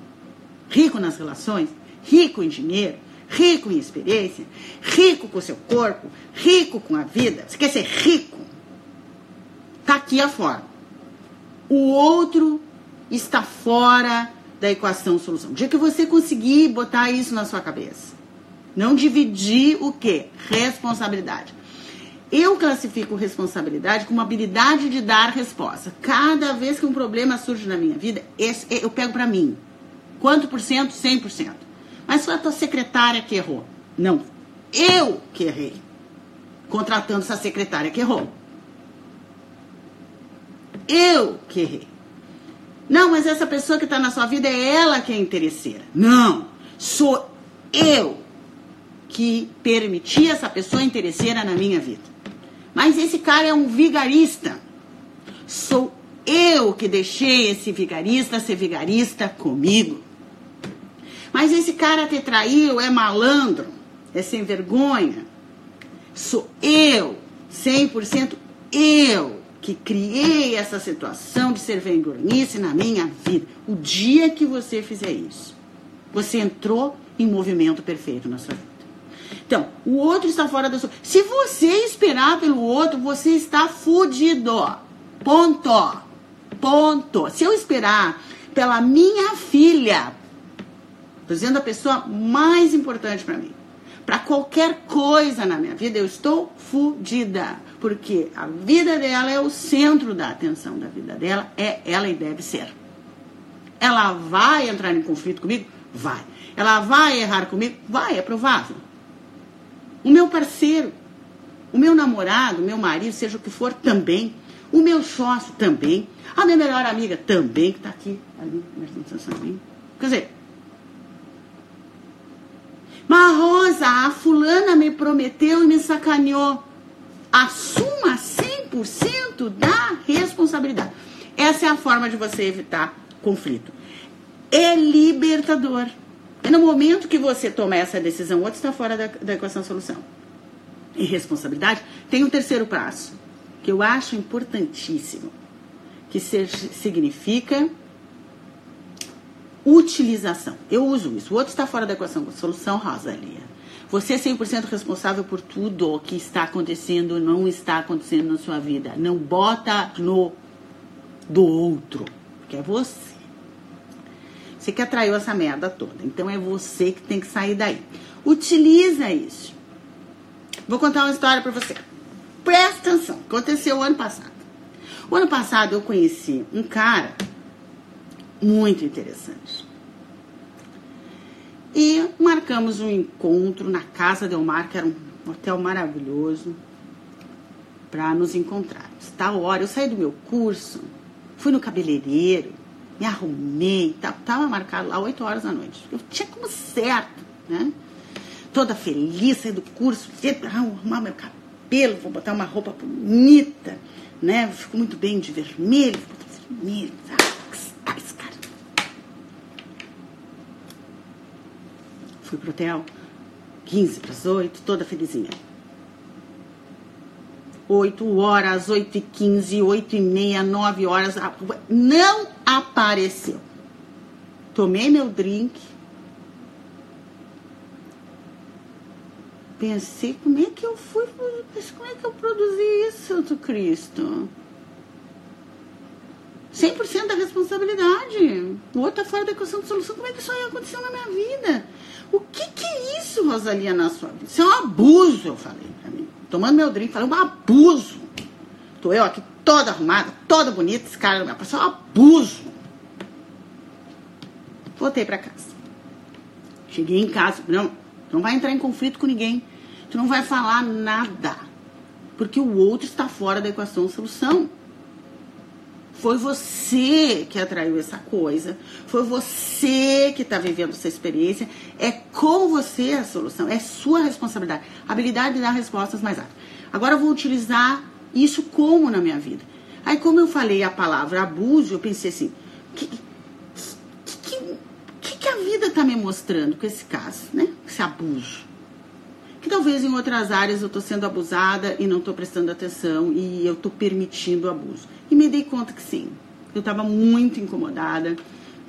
rico nas relações, rico em dinheiro, rico em experiência, rico com o seu corpo, rico com a vida, você quer ser rico, Está aqui a forma. O outro está fora da equação solução. O dia que você conseguir botar isso na sua cabeça, não dividir o que? Responsabilidade. Eu classifico responsabilidade como habilidade de dar resposta. Cada vez que um problema surge na minha vida, esse, eu pego para mim. Quanto por cento? 100%. Mas foi a tua secretária que errou. Não. Eu que errei. Contratando essa secretária que errou. Eu que errei. Não, mas essa pessoa que está na sua vida é ela que é interesseira. Não, sou eu que permiti essa pessoa interesseira na minha vida. Mas esse cara é um vigarista. Sou eu que deixei esse vigarista ser vigarista comigo. Mas esse cara te traiu, é malandro, é sem vergonha. Sou eu, 100% eu que criei essa situação de ser vergonhice na minha vida. O dia que você fizer isso, você entrou em movimento perfeito na sua vida. Então, o outro está fora da sua. Se você esperar pelo outro, você está fudido. Ponto. Ponto. Se eu esperar pela minha filha, estou dizendo a pessoa mais importante para mim, para qualquer coisa na minha vida, eu estou fudida porque a vida dela é o centro da atenção da vida dela, é ela e deve ser. Ela vai entrar em conflito comigo? Vai. Ela vai errar comigo? Vai, é provável. O meu parceiro, o meu namorado, o meu marido, seja o que for, também. O meu sócio também. A minha melhor amiga também, que está aqui, ali, Quer dizer, mas Rosa, a fulana me prometeu e me sacaneou assuma 100% da responsabilidade. Essa é a forma de você evitar conflito. É libertador. E no momento que você toma essa decisão, o outro está fora da, da equação solução. E responsabilidade, tem um terceiro passo, que eu acho importantíssimo, que significa utilização. Eu uso isso. O outro está fora da equação solução, Rosalia. Você é 100% responsável por tudo o que está acontecendo não está acontecendo na sua vida. Não bota no do outro, que é você. Você que atraiu essa merda toda. Então é você que tem que sair daí. Utiliza isso. Vou contar uma história para você. Presta atenção. Aconteceu ano passado. O ano passado eu conheci um cara muito interessante. E marcamos um encontro na Casa Del Mar, que era um hotel maravilhoso, para nos encontrarmos. Tal hora, eu saí do meu curso, fui no cabeleireiro, me arrumei, tava marcado lá 8 horas da noite. Eu tinha como certo, né? Toda feliz, saí do curso, arrumar meu cabelo, vou botar uma roupa bonita, né? Fico muito bem de vermelho, vou botar vermelho, sabe? fui pro hotel, 15 para as 8, toda felizinha. 8 horas, 8 e 15, 8 e meia, 9 horas, não apareceu. tomei meu drink, pensei, como é que eu fui, como é que eu produzi isso, Santo Cristo? 100% da responsabilidade. O outro está fora da equação de solução. Como é que isso aí aconteceu na minha vida? O que, que é isso, Rosalia, na sua vida? Isso é um abuso, eu falei pra mim. Tomando meu drink, falei, um abuso. Tô eu aqui toda arrumada, toda bonita, esse cara me passou um abuso. Voltei para casa. Cheguei em casa, não, não vai entrar em conflito com ninguém. Tu não vai falar nada. Porque o outro está fora da equação solução. Foi você que atraiu essa coisa. Foi você que está vivendo essa experiência. É com você a solução. É sua responsabilidade. Habilidade de dar respostas mais rápidas. Agora eu vou utilizar isso como na minha vida. Aí, como eu falei a palavra abuso, eu pensei assim: que, que, que, que a vida está me mostrando com esse caso, né? Esse abuso. Que talvez em outras áreas eu estou sendo abusada e não estou prestando atenção e eu estou permitindo o abuso. E me dei conta que sim. Eu estava muito incomodada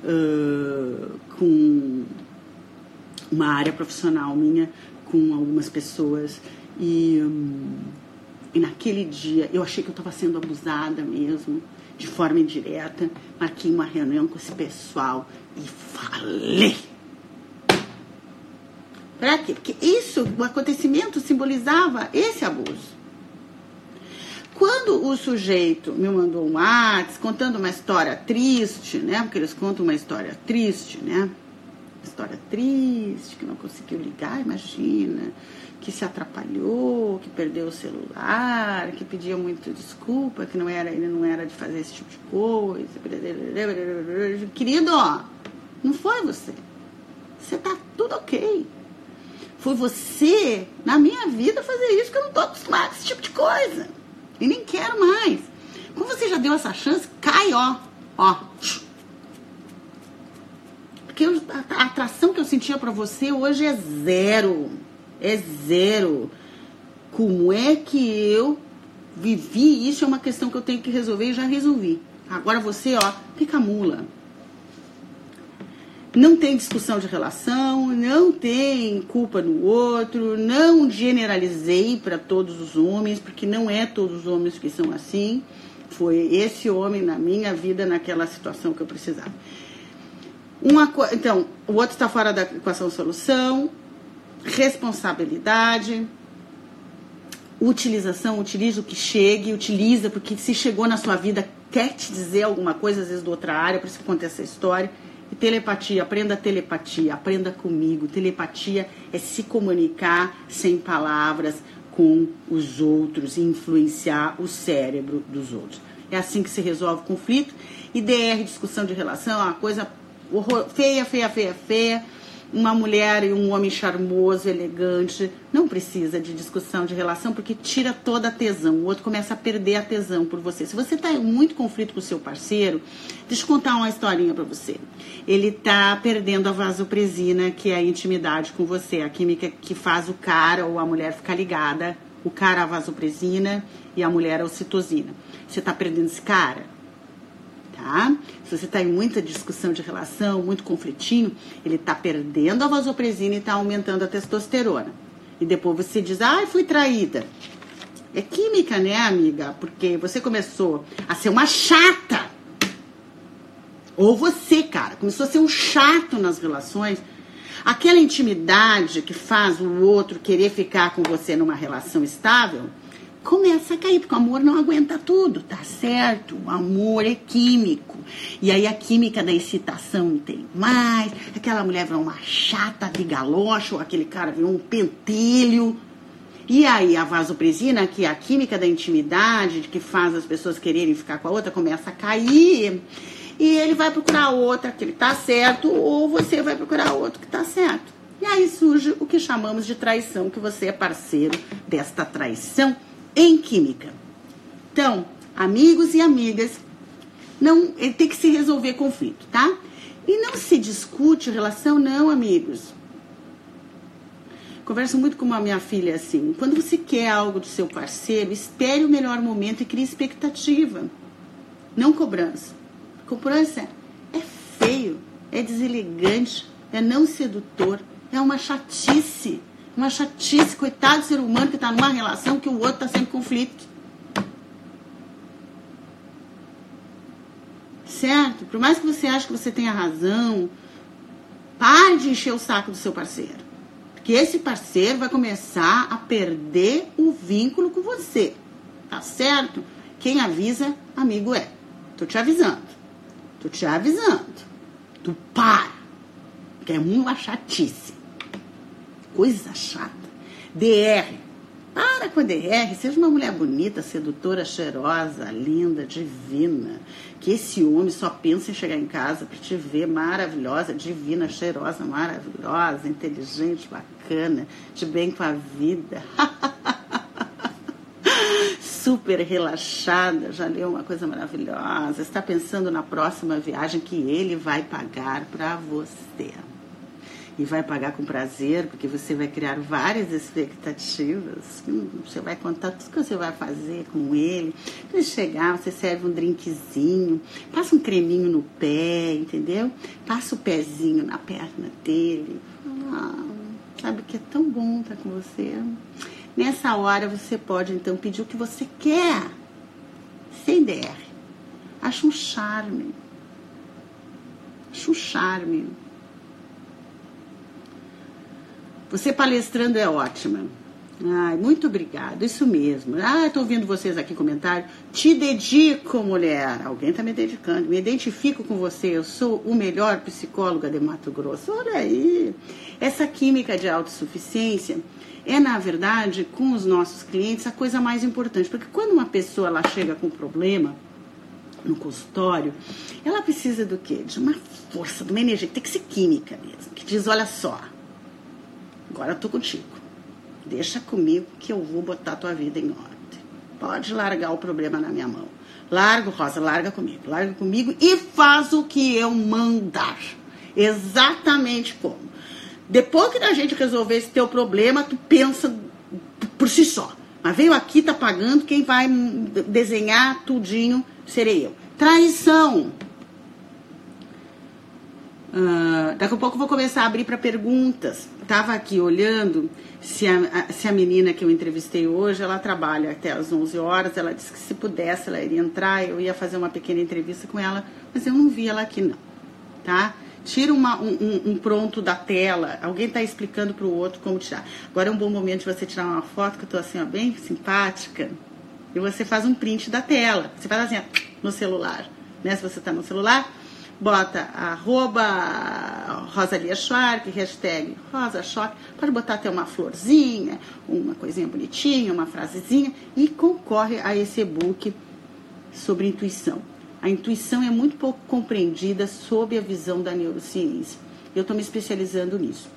uh, com uma área profissional minha, com algumas pessoas. E, um, e naquele dia eu achei que eu estava sendo abusada mesmo, de forma indireta. Marquei uma reunião com esse pessoal e falei. Para quê? Porque isso, o acontecimento simbolizava esse abuso. Quando o sujeito me mandou um WhatsApp contando uma história triste, né? Porque eles contam uma história triste, né? História triste, que não conseguiu ligar, imagina, que se atrapalhou, que perdeu o celular, que pedia muito desculpa, que não era, ele não era de fazer esse tipo de coisa. Querido, não foi você. Você tá tudo ok. Foi você, na minha vida, fazer isso, que eu não tô acostumada com esse tipo de coisa. E nem quero mais. Como você já deu essa chance, cai, ó. Ó. Porque a atração que eu sentia para você hoje é zero. É zero. Como é que eu vivi? Isso é uma questão que eu tenho que resolver e já resolvi. Agora você, ó, fica mula. Não tem discussão de relação, não tem culpa no outro, não generalizei para todos os homens, porque não é todos os homens que são assim. Foi esse homem na minha vida, naquela situação que eu precisava. Uma, então, o outro está fora da equação solução, responsabilidade, utilização, utiliza o que chegue, utiliza, porque se chegou na sua vida, quer te dizer alguma coisa, às vezes de outra área, por isso que conta essa história. E telepatia, aprenda telepatia, aprenda comigo. Telepatia é se comunicar sem palavras com os outros influenciar o cérebro dos outros. É assim que se resolve o conflito. E DR, discussão de relação, é uma coisa feia, feia, feia, feia uma mulher e um homem charmoso, elegante, não precisa de discussão de relação porque tira toda a tesão. O outro começa a perder a tesão por você. Se você está em muito conflito com o seu parceiro, deixa eu contar uma historinha para você. Ele está perdendo a vasopresina, que é a intimidade com você, a química que faz o cara ou a mulher ficar ligada. O cara a vasopresina e a mulher a ocitocina. Você está perdendo esse cara? Tá? Se você está em muita discussão de relação, muito conflitinho, ele está perdendo a vasopresina e está aumentando a testosterona. E depois você diz, ah, fui traída. É química, né, amiga? Porque você começou a ser uma chata. Ou você, cara, começou a ser um chato nas relações. Aquela intimidade que faz o outro querer ficar com você numa relação estável começa a cair, porque o amor não aguenta tudo, tá certo? O amor é químico. E aí a química da excitação não tem mais, aquela mulher virou uma chata de galocha, ou aquele cara virou um pentelho. E aí a vasopresina, que é a química da intimidade, que faz as pessoas quererem ficar com a outra, começa a cair. E ele vai procurar outra que ele tá certo, ou você vai procurar outro que tá certo. E aí surge o que chamamos de traição, que você é parceiro desta traição em química. Então, amigos e amigas, não tem que se resolver conflito, tá? E não se discute relação, não, amigos. Converso muito com a minha filha assim. Quando você quer algo do seu parceiro, espere o melhor momento e crie expectativa. Não cobrança. Cobrança é feio, é deselegante, é não sedutor, é uma chatice. Uma chatice, coitado do ser humano que está numa relação que o outro está sempre em conflito. Certo? Por mais que você ache que você tenha razão, pare de encher o saco do seu parceiro. Porque esse parceiro vai começar a perder o vínculo com você. Tá certo? Quem avisa, amigo é. Tô te avisando. Tô te avisando. Tu para. Que é uma chatice. Coisa chata. DR. Para com a DR. Seja uma mulher bonita, sedutora, cheirosa, linda, divina. Que esse homem só pensa em chegar em casa para te ver maravilhosa, divina, cheirosa, maravilhosa, inteligente, bacana, de bem com a vida. (laughs) super relaxada, já leu uma coisa maravilhosa, está pensando na próxima viagem que ele vai pagar para você. E vai pagar com prazer, porque você vai criar várias expectativas. Hum, você vai contar tudo que você vai fazer com ele. Quando chegar, você serve um drinkzinho, passa um creminho no pé, entendeu? Passa o pezinho na perna dele. Ah, sabe que é tão bom estar com você. Nessa hora você pode então pedir o que você quer, sem DR. Acho um charme. Acho um charme. Você palestrando é ótima. Ai, muito obrigado, isso mesmo. Ah, estou ouvindo vocês aqui comentário. Te dedico, mulher. Alguém está me dedicando. Me identifico com você. Eu sou o melhor psicóloga de Mato Grosso. Olha aí. Essa química de autossuficiência é, na verdade, com os nossos clientes, a coisa mais importante. Porque quando uma pessoa ela chega com problema no consultório, ela precisa do quê? De uma força, de uma energia, tem que ser química mesmo, que diz, olha só, agora eu tô contigo. Deixa comigo que eu vou botar tua vida em ordem. Pode largar o problema na minha mão. Larga, Rosa, larga comigo. Larga comigo e faz o que eu mandar. Exatamente como. Depois que a gente resolver esse teu problema, tu pensa por si só. Mas veio aqui, tá pagando, quem vai desenhar tudinho serei eu. Traição. Uh, daqui a pouco eu vou começar a abrir para perguntas. Tava aqui olhando se a, se a menina que eu entrevistei hoje, ela trabalha até às 11 horas. Ela disse que se pudesse ela iria entrar, eu ia fazer uma pequena entrevista com ela, mas eu não vi ela aqui não, tá? Tira uma, um, um, pronto da tela, alguém está explicando para o outro como tirar. Agora é um bom momento de você tirar uma foto, que eu estou assim, ó, bem simpática. E você faz um print da tela. Você faz assim, ó, no celular. Né? Se você está no celular, bota arroba Rosalia Schwark, hashtag Rosa Schwark. Pode botar até uma florzinha, uma coisinha bonitinha, uma frasezinha e concorre a esse e-book sobre intuição. A intuição é muito pouco compreendida sob a visão da neurociência. Eu estou me especializando nisso.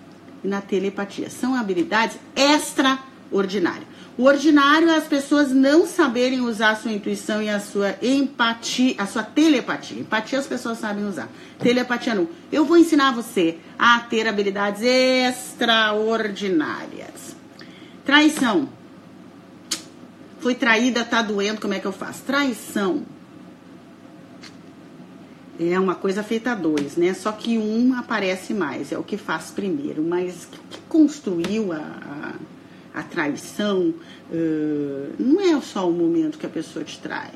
E na telepatia. São habilidades extraordinárias. O ordinário é as pessoas não saberem usar a sua intuição e a sua empatia, a sua telepatia. Empatia as pessoas sabem usar. Telepatia não. Eu vou ensinar você a ter habilidades extraordinárias. Traição. Foi traída, tá doendo, como é que eu faço? Traição é uma coisa feita a dois, né? Só que um aparece mais, é o que faz primeiro. Mas que construiu a, a, a traição uh, não é só o momento que a pessoa te trai.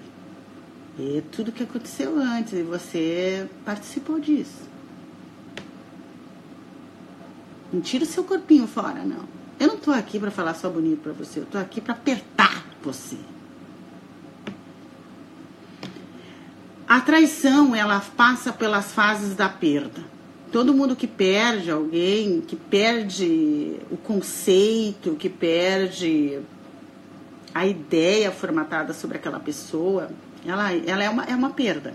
É tudo que aconteceu antes e você participou disso. Não tira o seu corpinho fora, não. Eu não tô aqui para falar só bonito para você, eu tô aqui para apertar você. A traição, ela passa pelas fases da perda. Todo mundo que perde alguém, que perde o conceito, que perde a ideia formatada sobre aquela pessoa, ela, ela é, uma, é uma perda.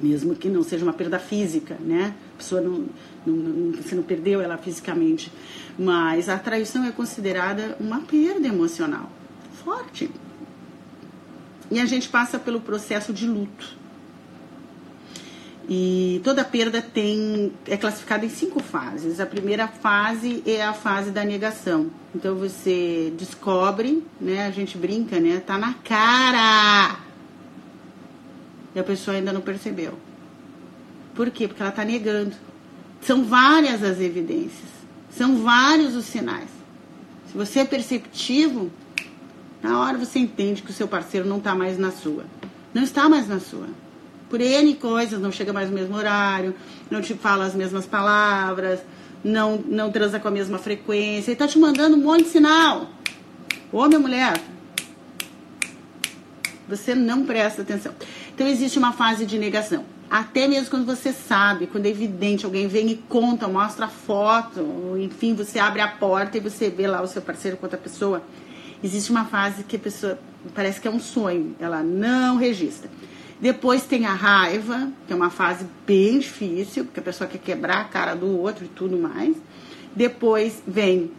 Mesmo que não seja uma perda física, né? A pessoa não, não, não, você não perdeu ela fisicamente. Mas a traição é considerada uma perda emocional forte. E a gente passa pelo processo de luto. E toda perda tem é classificada em cinco fases. A primeira fase é a fase da negação. Então você descobre, né? A gente brinca, né? Tá na cara. E a pessoa ainda não percebeu. Por quê? Porque ela está negando. São várias as evidências, são vários os sinais. Se você é perceptivo, na hora você entende que o seu parceiro não está mais na sua. Não está mais na sua. Por N coisas, não chega mais no mesmo horário, não te fala as mesmas palavras, não, não transa com a mesma frequência. Ele está te mandando um monte de sinal. Ô, minha mulher, você não presta atenção. Então existe uma fase de negação. Até mesmo quando você sabe, quando é evidente, alguém vem e conta, mostra a foto, enfim, você abre a porta e você vê lá o seu parceiro com outra pessoa. Existe uma fase que a pessoa parece que é um sonho, ela não registra. Depois tem a raiva, que é uma fase bem difícil, porque a pessoa quer quebrar a cara do outro e tudo mais. Depois vem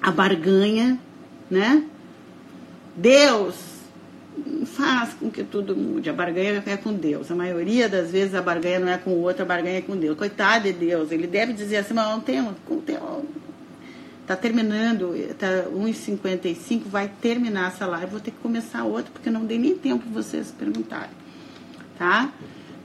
a barganha, né? Deus faz com que tudo mude. A barganha é com Deus. A maioria das vezes a barganha não é com o outro, a barganha é com Deus. Coitado de Deus. Ele deve dizer assim, mas não tem, tem Tá terminando, tá 1h55, vai terminar essa live, vou ter que começar outra, porque não dei nem tempo vocês perguntarem, tá?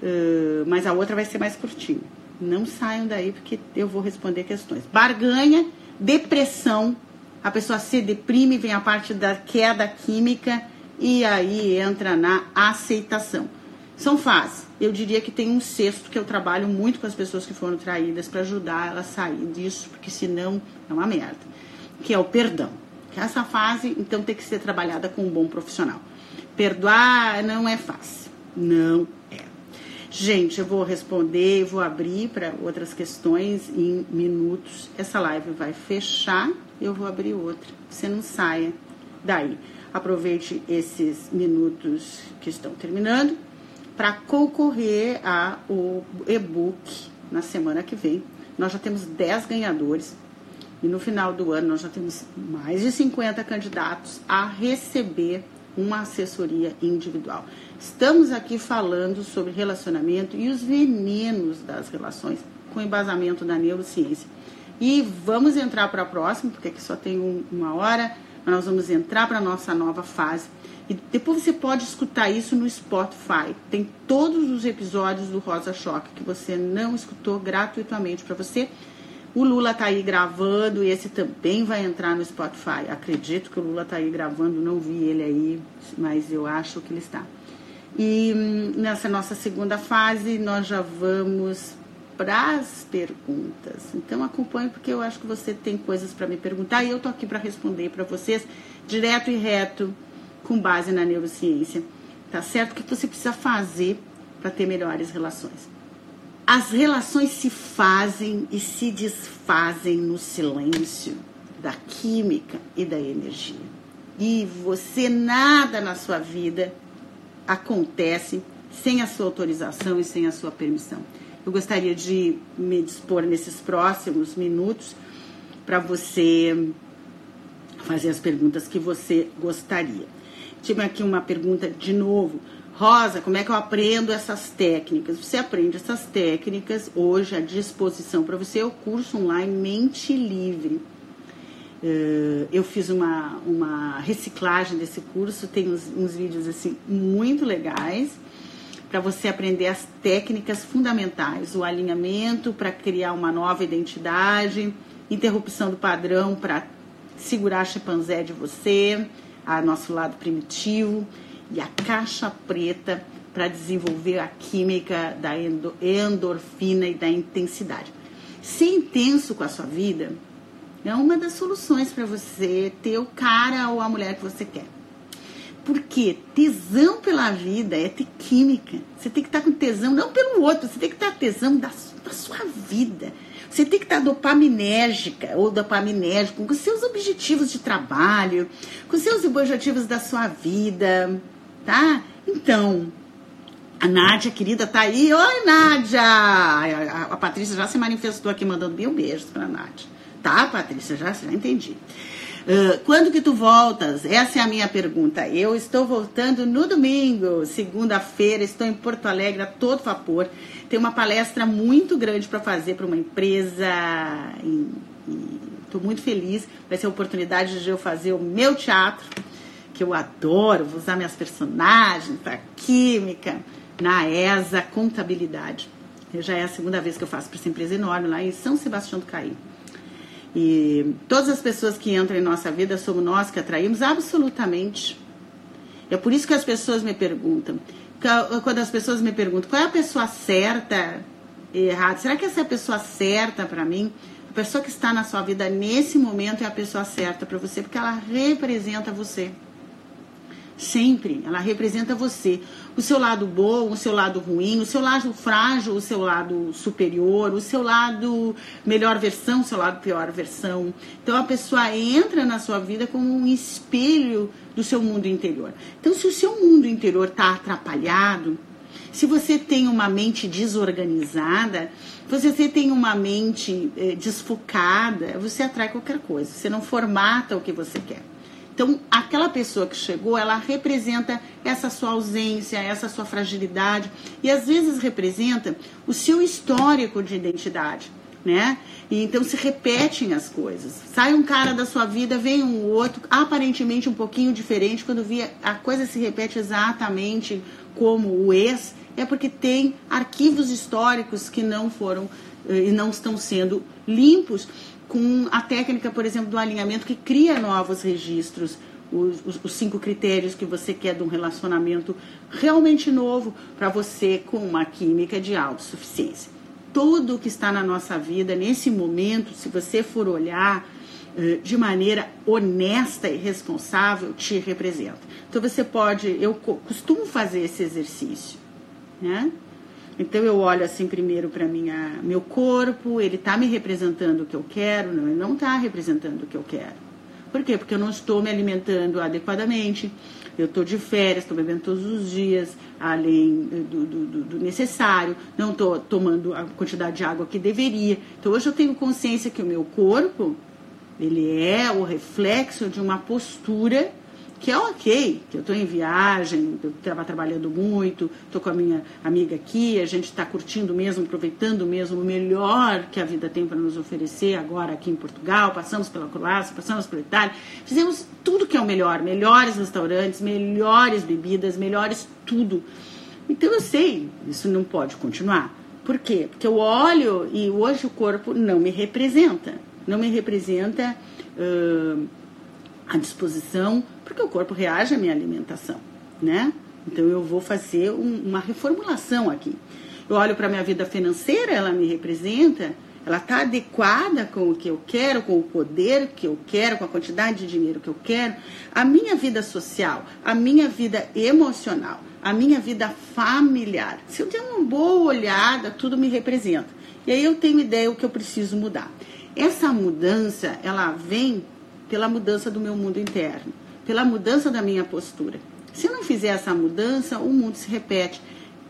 Uh, mas a outra vai ser mais curtinha. Não saiam daí, porque eu vou responder questões. Barganha, depressão, a pessoa se deprime, vem a parte da queda química, e aí entra na aceitação. São fases. Eu diria que tem um sexto que eu trabalho muito com as pessoas que foram traídas para ajudar elas a sair disso, porque senão é uma merda. Que é o perdão. Que essa fase, então, tem que ser trabalhada com um bom profissional. Perdoar não é fácil. Não é. Gente, eu vou responder, vou abrir para outras questões em minutos. Essa live vai fechar, eu vou abrir outra. Você não saia daí. Aproveite esses minutos que estão terminando para concorrer ao e-book na semana que vem. Nós já temos 10 ganhadores e no final do ano nós já temos mais de 50 candidatos a receber uma assessoria individual. Estamos aqui falando sobre relacionamento e os venenos das relações com embasamento da neurociência. E vamos entrar para a próxima, porque aqui só tem um, uma hora, nós vamos entrar para a nossa nova fase e depois você pode escutar isso no Spotify. Tem todos os episódios do Rosa Choque que você não escutou gratuitamente para você. O Lula tá aí gravando e esse também vai entrar no Spotify. Acredito que o Lula tá aí gravando, não vi ele aí, mas eu acho que ele está. E hum, nessa nossa segunda fase, nós já vamos para as perguntas. Então acompanhe porque eu acho que você tem coisas para me perguntar e eu tô aqui para responder para vocês direto e reto com base na neurociência, tá certo? O que você precisa fazer para ter melhores relações? As relações se fazem e se desfazem no silêncio da química e da energia. E você nada na sua vida acontece sem a sua autorização e sem a sua permissão. Eu gostaria de me dispor nesses próximos minutos para você fazer as perguntas que você gostaria. Tive aqui uma pergunta de novo. Rosa, como é que eu aprendo essas técnicas? Você aprende essas técnicas hoje à disposição para você é o curso online Mente Livre. Uh, eu fiz uma, uma reciclagem desse curso, tem uns, uns vídeos assim muito legais para você aprender as técnicas fundamentais, o alinhamento para criar uma nova identidade, interrupção do padrão para segurar chimpanzé de você, a nosso lado primitivo e a caixa preta para desenvolver a química da endorfina e da intensidade. Ser intenso com a sua vida é uma das soluções para você ter o cara ou a mulher que você quer. Porque tesão pela vida é ter química. Você tem que estar com tesão, não pelo outro, você tem que estar tesão da, da sua vida você tem que estar dopaminérgica ou dopaminérgico com seus objetivos de trabalho, com seus objetivos da sua vida, tá? Então, a Nádia, querida, tá aí. Oi, Nádia! A, a Patrícia já se manifestou aqui mandando mil beijos pra Nádia. Tá, Patrícia? Já, já entendi. Uh, quando que tu voltas? Essa é a minha pergunta. Eu estou voltando no domingo, segunda-feira, estou em Porto Alegre a todo vapor. Tem uma palestra muito grande para fazer para uma empresa. Estou muito feliz. Vai ser a oportunidade de eu fazer o meu teatro, que eu adoro, vou usar minhas personagens, a química, na ESA Contabilidade. Já é a segunda vez que eu faço para essa empresa enorme lá em São Sebastião do Caí. E todas as pessoas que entram em nossa vida somos nós que atraímos absolutamente. É por isso que as pessoas me perguntam. Quando as pessoas me perguntam qual é a pessoa certa e errada, será que essa é a pessoa certa para mim? A pessoa que está na sua vida nesse momento é a pessoa certa para você, porque ela representa você. Sempre. Ela representa você. O seu lado bom, o seu lado ruim, o seu lado frágil, o seu lado superior, o seu lado melhor versão, o seu lado pior versão. Então a pessoa entra na sua vida como um espelho do seu mundo interior. Então, se o seu mundo interior está atrapalhado, se você tem uma mente desorganizada, se você tem uma mente eh, desfocada, você atrai qualquer coisa. Você não formata o que você quer. Então, aquela pessoa que chegou, ela representa essa sua ausência, essa sua fragilidade e às vezes representa o seu histórico de identidade, né? E então se repetem as coisas. Sai um cara da sua vida, vem um outro, aparentemente um pouquinho diferente, quando via a coisa se repete exatamente como o ex, é porque tem arquivos históricos que não foram eh, e não estão sendo limpos com a técnica, por exemplo, do alinhamento que cria novos registros, os, os, cinco critérios que você quer de um relacionamento realmente novo para você com uma química de autossuficiência. Tudo que está na nossa vida nesse momento, se você for olhar eh, de maneira honesta e responsável, te representa. Então você pode, eu costumo fazer esse exercício, né? Então eu olho assim primeiro para minha meu corpo, ele está me representando o que eu quero, não, ele não está representando o que eu quero. Por quê? Porque eu não estou me alimentando adequadamente, eu estou de férias, estou bebendo todos os dias, além do, do, do necessário, não estou tomando a quantidade de água que deveria. Então hoje eu tenho consciência que o meu corpo, ele é o reflexo de uma postura que é ok, que eu estou em viagem, eu estava trabalhando muito, estou com a minha amiga aqui, a gente está curtindo mesmo, aproveitando mesmo o melhor que a vida tem para nos oferecer agora aqui em Portugal, passamos pela Croácia, passamos pela Itália, fizemos tudo que é o melhor, melhores restaurantes, melhores bebidas, melhores tudo. Então eu sei, isso não pode continuar. Por quê? Porque eu olho e hoje o corpo não me representa, não me representa... Uh, à disposição, porque o corpo reage à minha alimentação, né? Então eu vou fazer um, uma reformulação aqui. Eu olho para minha vida financeira, ela me representa, ela está adequada com o que eu quero, com o poder que eu quero, com a quantidade de dinheiro que eu quero. A minha vida social, a minha vida emocional, a minha vida familiar. Se eu tenho uma boa olhada, tudo me representa. E aí eu tenho ideia o que eu preciso mudar. Essa mudança, ela vem pela mudança do meu mundo interno, pela mudança da minha postura. Se eu não fizer essa mudança, o mundo se repete.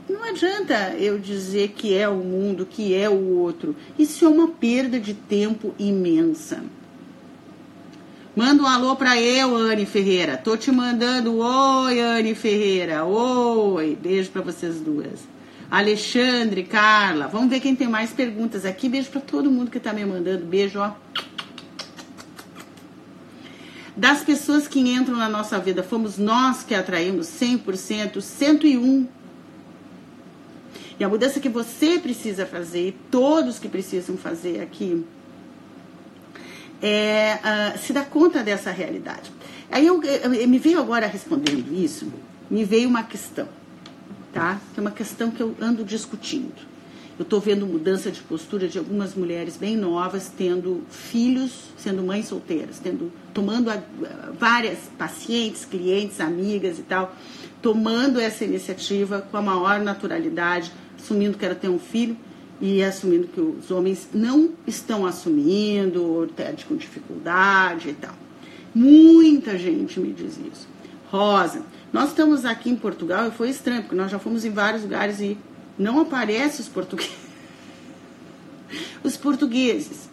Não adianta eu dizer que é o mundo, que é o outro. Isso é uma perda de tempo imensa. Manda um alô para eu, Anne Ferreira. Tô te mandando. Oi, Anne Ferreira. Oi. Beijo para vocês duas. Alexandre, Carla. Vamos ver quem tem mais perguntas aqui. Beijo para todo mundo que tá me mandando. Beijo, ó. Das pessoas que entram na nossa vida, fomos nós que atraímos 100%, 101. E a mudança que você precisa fazer, e todos que precisam fazer aqui, é uh, se dar conta dessa realidade. Aí eu, eu, eu, me veio agora respondendo isso, me veio uma questão, tá? Que é uma questão que eu ando discutindo. Eu estou vendo mudança de postura de algumas mulheres bem novas tendo filhos, sendo mães solteiras, tendo, tomando a, várias pacientes, clientes, amigas e tal, tomando essa iniciativa com a maior naturalidade, assumindo que era ter um filho e assumindo que os homens não estão assumindo, ou até com dificuldade e tal. Muita gente me diz isso. Rosa, nós estamos aqui em Portugal e foi estranho, porque nós já fomos em vários lugares e não aparecem os portugueses. Os portugueses.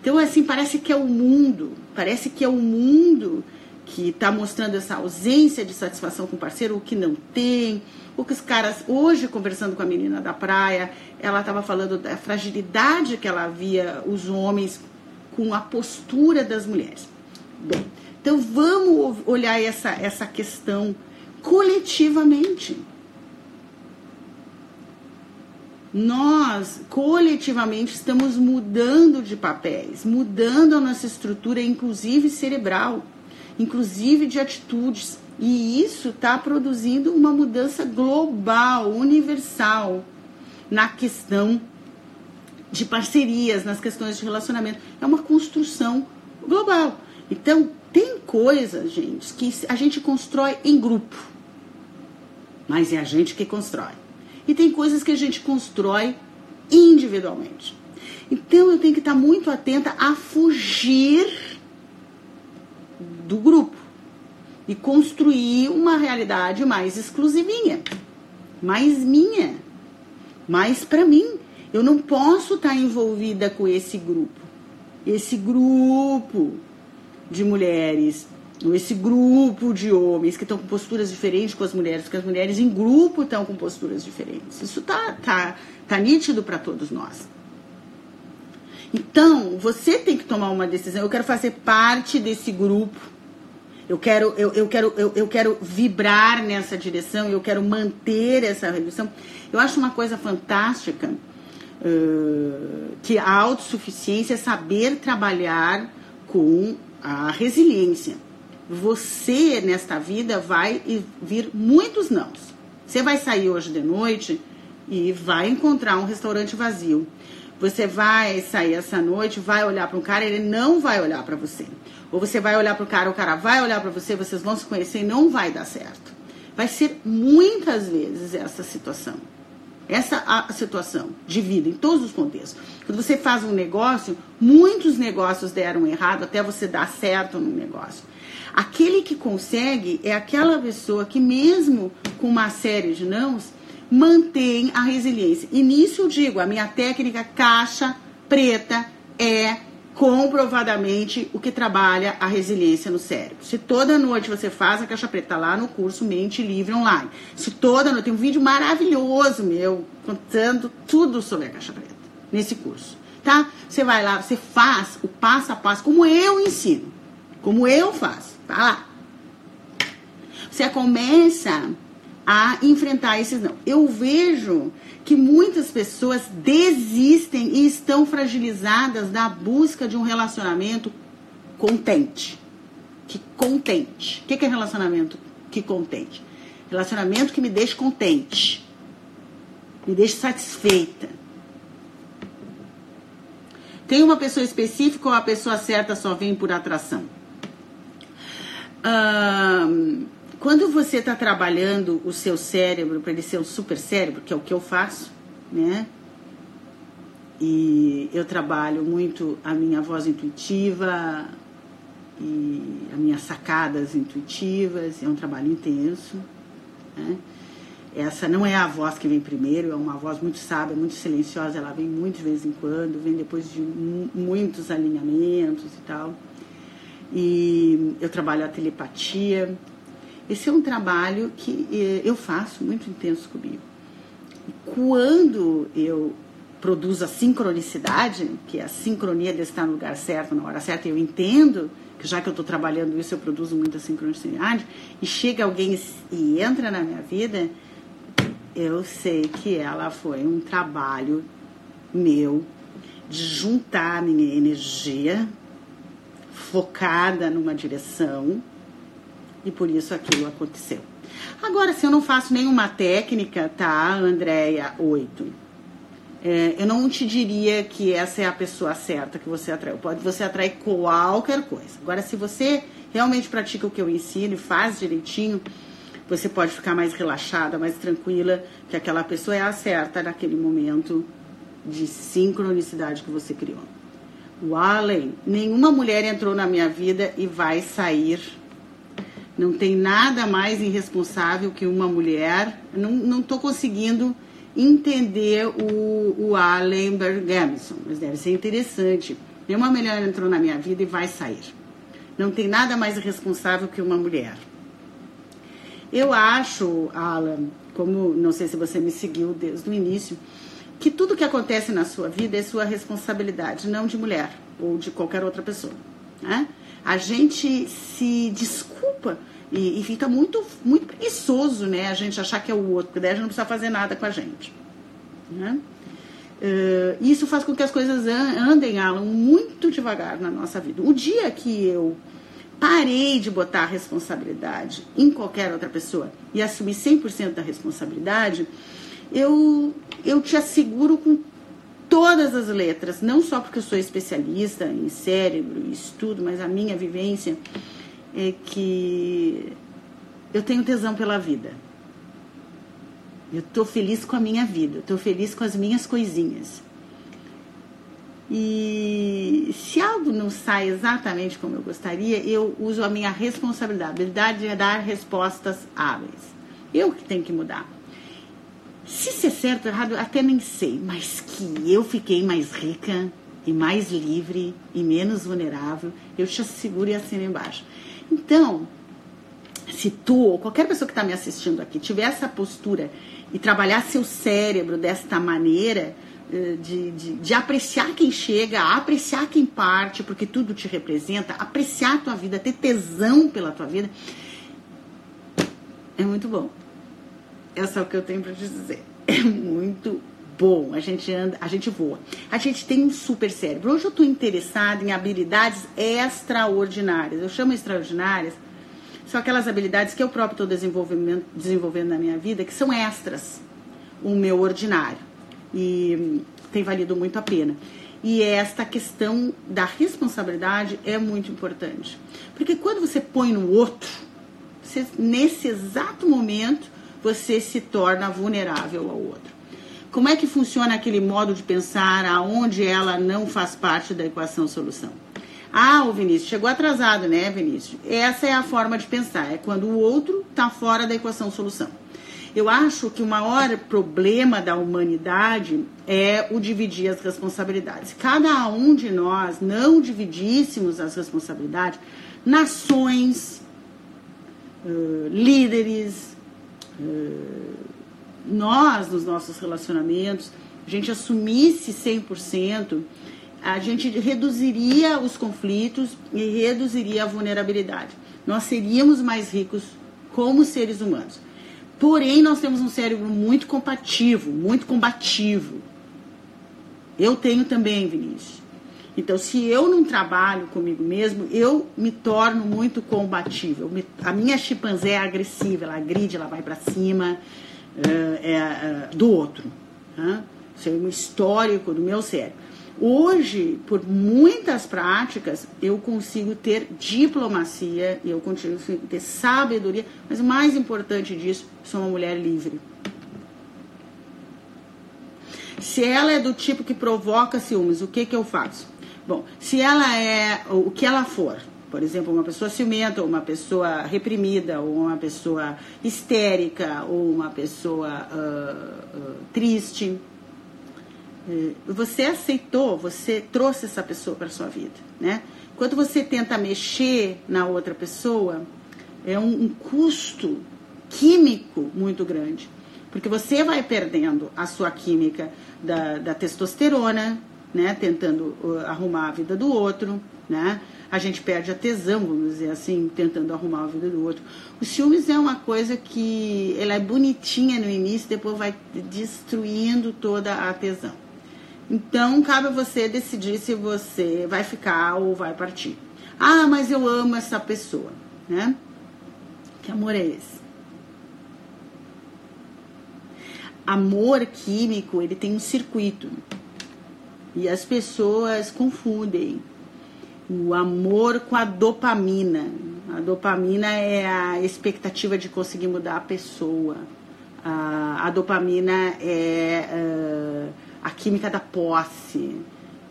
Então, assim, parece que é o mundo, parece que é o mundo que está mostrando essa ausência de satisfação com o parceiro, o que não tem, o que os caras, hoje conversando com a menina da praia, ela estava falando da fragilidade que ela via os homens com a postura das mulheres. Bem, então vamos olhar essa, essa questão coletivamente. Nós coletivamente estamos mudando de papéis, mudando a nossa estrutura, inclusive cerebral, inclusive de atitudes. E isso está produzindo uma mudança global, universal, na questão de parcerias, nas questões de relacionamento. É uma construção global. Então, tem coisas, gente, que a gente constrói em grupo, mas é a gente que constrói. E tem coisas que a gente constrói individualmente. Então, eu tenho que estar muito atenta a fugir do grupo e construir uma realidade mais exclusivinha, mais minha, mais para mim. Eu não posso estar envolvida com esse grupo. Esse grupo de mulheres, esse grupo de homens que estão com posturas diferentes com as mulheres, porque as mulheres em grupo estão com posturas diferentes. Isso tá, tá, tá nítido para todos nós. Então, você tem que tomar uma decisão. Eu quero fazer parte desse grupo eu quero, eu, eu quero, eu, eu quero vibrar nessa direção, eu quero manter essa redução. Eu acho uma coisa fantástica uh, que a autossuficiência é saber trabalhar com a resiliência. Você, nesta vida, vai vir muitos nãos. Você vai sair hoje de noite e vai encontrar um restaurante vazio. Você vai sair essa noite, vai olhar para um cara, ele não vai olhar para você. Ou você vai olhar para o cara, o cara vai olhar para você, vocês vão se conhecer e não vai dar certo. Vai ser muitas vezes essa situação. Essa a situação de vida, em todos os contextos. Quando você faz um negócio, muitos negócios deram errado até você dar certo no negócio. Aquele que consegue é aquela pessoa que, mesmo com uma série de nãos, mantém a resiliência. E nisso eu digo, a minha técnica caixa preta é comprovadamente o que trabalha a resiliência no cérebro. Se toda noite você faz a caixa preta tá lá no curso Mente Livre Online. Se toda noite tem um vídeo maravilhoso meu contando tudo sobre a caixa preta nesse curso, tá? Você vai lá, você faz o passo a passo como eu ensino, como eu faço. Tá lá. Você começa a enfrentar esses não. Eu vejo que muitas pessoas desistem e estão fragilizadas da busca de um relacionamento contente. Que contente. O que é relacionamento que contente? Relacionamento que me deixe contente. Me deixe satisfeita. Tem uma pessoa específica ou a pessoa certa só vem por atração? Quando você está trabalhando o seu cérebro para ele ser um super cérebro, que é o que eu faço, né? E eu trabalho muito a minha voz intuitiva e as minhas sacadas intuitivas, é um trabalho intenso, né? Essa não é a voz que vem primeiro, é uma voz muito sábia, muito silenciosa, ela vem muito de vez em quando, vem depois de muitos alinhamentos e tal. E eu trabalho a telepatia, esse é um trabalho que eh, eu faço muito intenso comigo. Quando eu produzo a sincronicidade, que é a sincronia de estar no lugar certo, na hora certa, eu entendo que já que eu estou trabalhando isso, eu produzo muita sincronicidade, e chega alguém e entra na minha vida, eu sei que ela foi um trabalho meu de juntar a minha energia focada numa direção e por isso aquilo aconteceu. Agora, se eu não faço nenhuma técnica, tá, Andréia 8? É, eu não te diria que essa é a pessoa certa que você atrai. Pode você atrair qualquer coisa. Agora, se você realmente pratica o que eu ensino e faz direitinho, você pode ficar mais relaxada, mais tranquila, que aquela pessoa é a certa naquele momento de sincronicidade que você criou. O Allen, nenhuma mulher entrou na minha vida e vai sair não tem nada mais irresponsável que uma mulher. Não estou conseguindo entender o, o Allen Bergamson, mas deve ser interessante. Nenhuma mulher entrou na minha vida e vai sair. Não tem nada mais irresponsável que uma mulher. Eu acho, Alan, como não sei se você me seguiu desde o início, que tudo que acontece na sua vida é sua responsabilidade, não de mulher ou de qualquer outra pessoa. Né? A gente se desculpa e, e, fica muito, muito preguiçoso, né? A gente achar que é o outro, porque daí a gente não precisa fazer nada com a gente. Né? Uh, isso faz com que as coisas andem, Alan, muito devagar na nossa vida. O dia que eu parei de botar a responsabilidade em qualquer outra pessoa e assumi 100% da responsabilidade, eu, eu te asseguro com todas as letras, não só porque eu sou especialista em cérebro e estudo, mas a minha vivência é que eu tenho tesão pela vida. Eu estou feliz com a minha vida, estou feliz com as minhas coisinhas. E se algo não sai exatamente como eu gostaria, eu uso a minha responsabilidade. A habilidade é dar respostas hábeis. Eu que tenho que mudar. Se isso é certo ou errado, até nem sei, mas que eu fiquei mais rica e mais livre e menos vulnerável, eu te asseguro e assino embaixo. Então, se tu ou qualquer pessoa que está me assistindo aqui tiver essa postura e trabalhar seu cérebro desta maneira, eh, de, de, de, apreciar quem chega, apreciar quem parte, porque tudo te representa, apreciar a tua vida, ter tesão pela tua vida, é muito bom. É só o que eu tenho para te dizer. É muito bom. A gente anda, a gente voa. A gente tem um super cérebro. Hoje eu estou interessada em habilidades extraordinárias. Eu chamo extraordinárias são aquelas habilidades que eu próprio estou desenvolvendo, desenvolvendo na minha vida, que são extras, o meu ordinário. E tem valido muito a pena. E esta questão da responsabilidade é muito importante. Porque quando você põe no outro, você, nesse exato momento, você se torna vulnerável ao outro. Como é que funciona aquele modo de pensar aonde ela não faz parte da equação solução? Ah, o Vinícius chegou atrasado, né, Vinícius? Essa é a forma de pensar, é quando o outro está fora da equação solução. Eu acho que o maior problema da humanidade é o dividir as responsabilidades. Cada um de nós não dividíssemos as responsabilidades, nações, líderes, nós nos nossos relacionamentos, a gente assumisse 100% a gente reduziria os conflitos e reduziria a vulnerabilidade. Nós seríamos mais ricos como seres humanos. Porém, nós temos um cérebro muito compatível, muito combativo. Eu tenho também, Vinícius. Então, se eu não trabalho comigo mesmo, eu me torno muito combatível. A minha chimpanzé é agressiva, ela agride, ela vai para cima uh, é, uh, do outro. Uh, isso é um histórico do meu cérebro. Hoje, por muitas práticas, eu consigo ter diplomacia e eu consigo ter sabedoria, mas o mais importante disso, sou uma mulher livre. Se ela é do tipo que provoca ciúmes, o que, que eu faço? Bom, se ela é o que ela for, por exemplo, uma pessoa ciumenta, ou uma pessoa reprimida, ou uma pessoa histérica, ou uma pessoa uh, uh, triste, é, você aceitou, você trouxe essa pessoa para sua vida, né? Quando você tenta mexer na outra pessoa, é um, um custo químico muito grande, porque você vai perdendo a sua química da, da testosterona, né? Tentando uh, arrumar a vida do outro, né? A gente perde a tesão, vamos dizer assim, tentando arrumar a vida do outro. O ciúmes é uma coisa que ela é bonitinha no início, depois vai destruindo toda a tesão. Então, cabe a você decidir se você vai ficar ou vai partir. Ah, mas eu amo essa pessoa, né? Que amor é esse? Amor químico, ele tem um circuito. E as pessoas confundem o amor com a dopamina. A dopamina é a expectativa de conseguir mudar a pessoa. A, a dopamina é. Uh, a química da posse.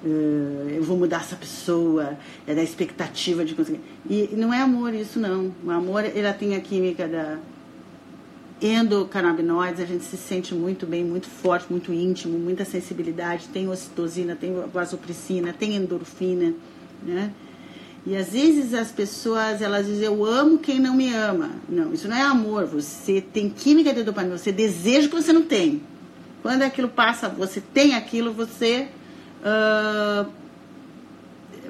Uh, eu vou mudar essa pessoa, é da expectativa de conseguir. E não é amor isso, não. O amor, ela tem a química da endocannabinoides, a gente se sente muito bem, muito forte, muito íntimo, muita sensibilidade. Tem ocitocina, tem vasopressina, tem endorfina, né? E às vezes as pessoas, elas dizem, eu amo quem não me ama. Não, isso não é amor. Você tem química de dopamina, você deseja que você não tem. Quando aquilo passa, você tem aquilo, você. Uh,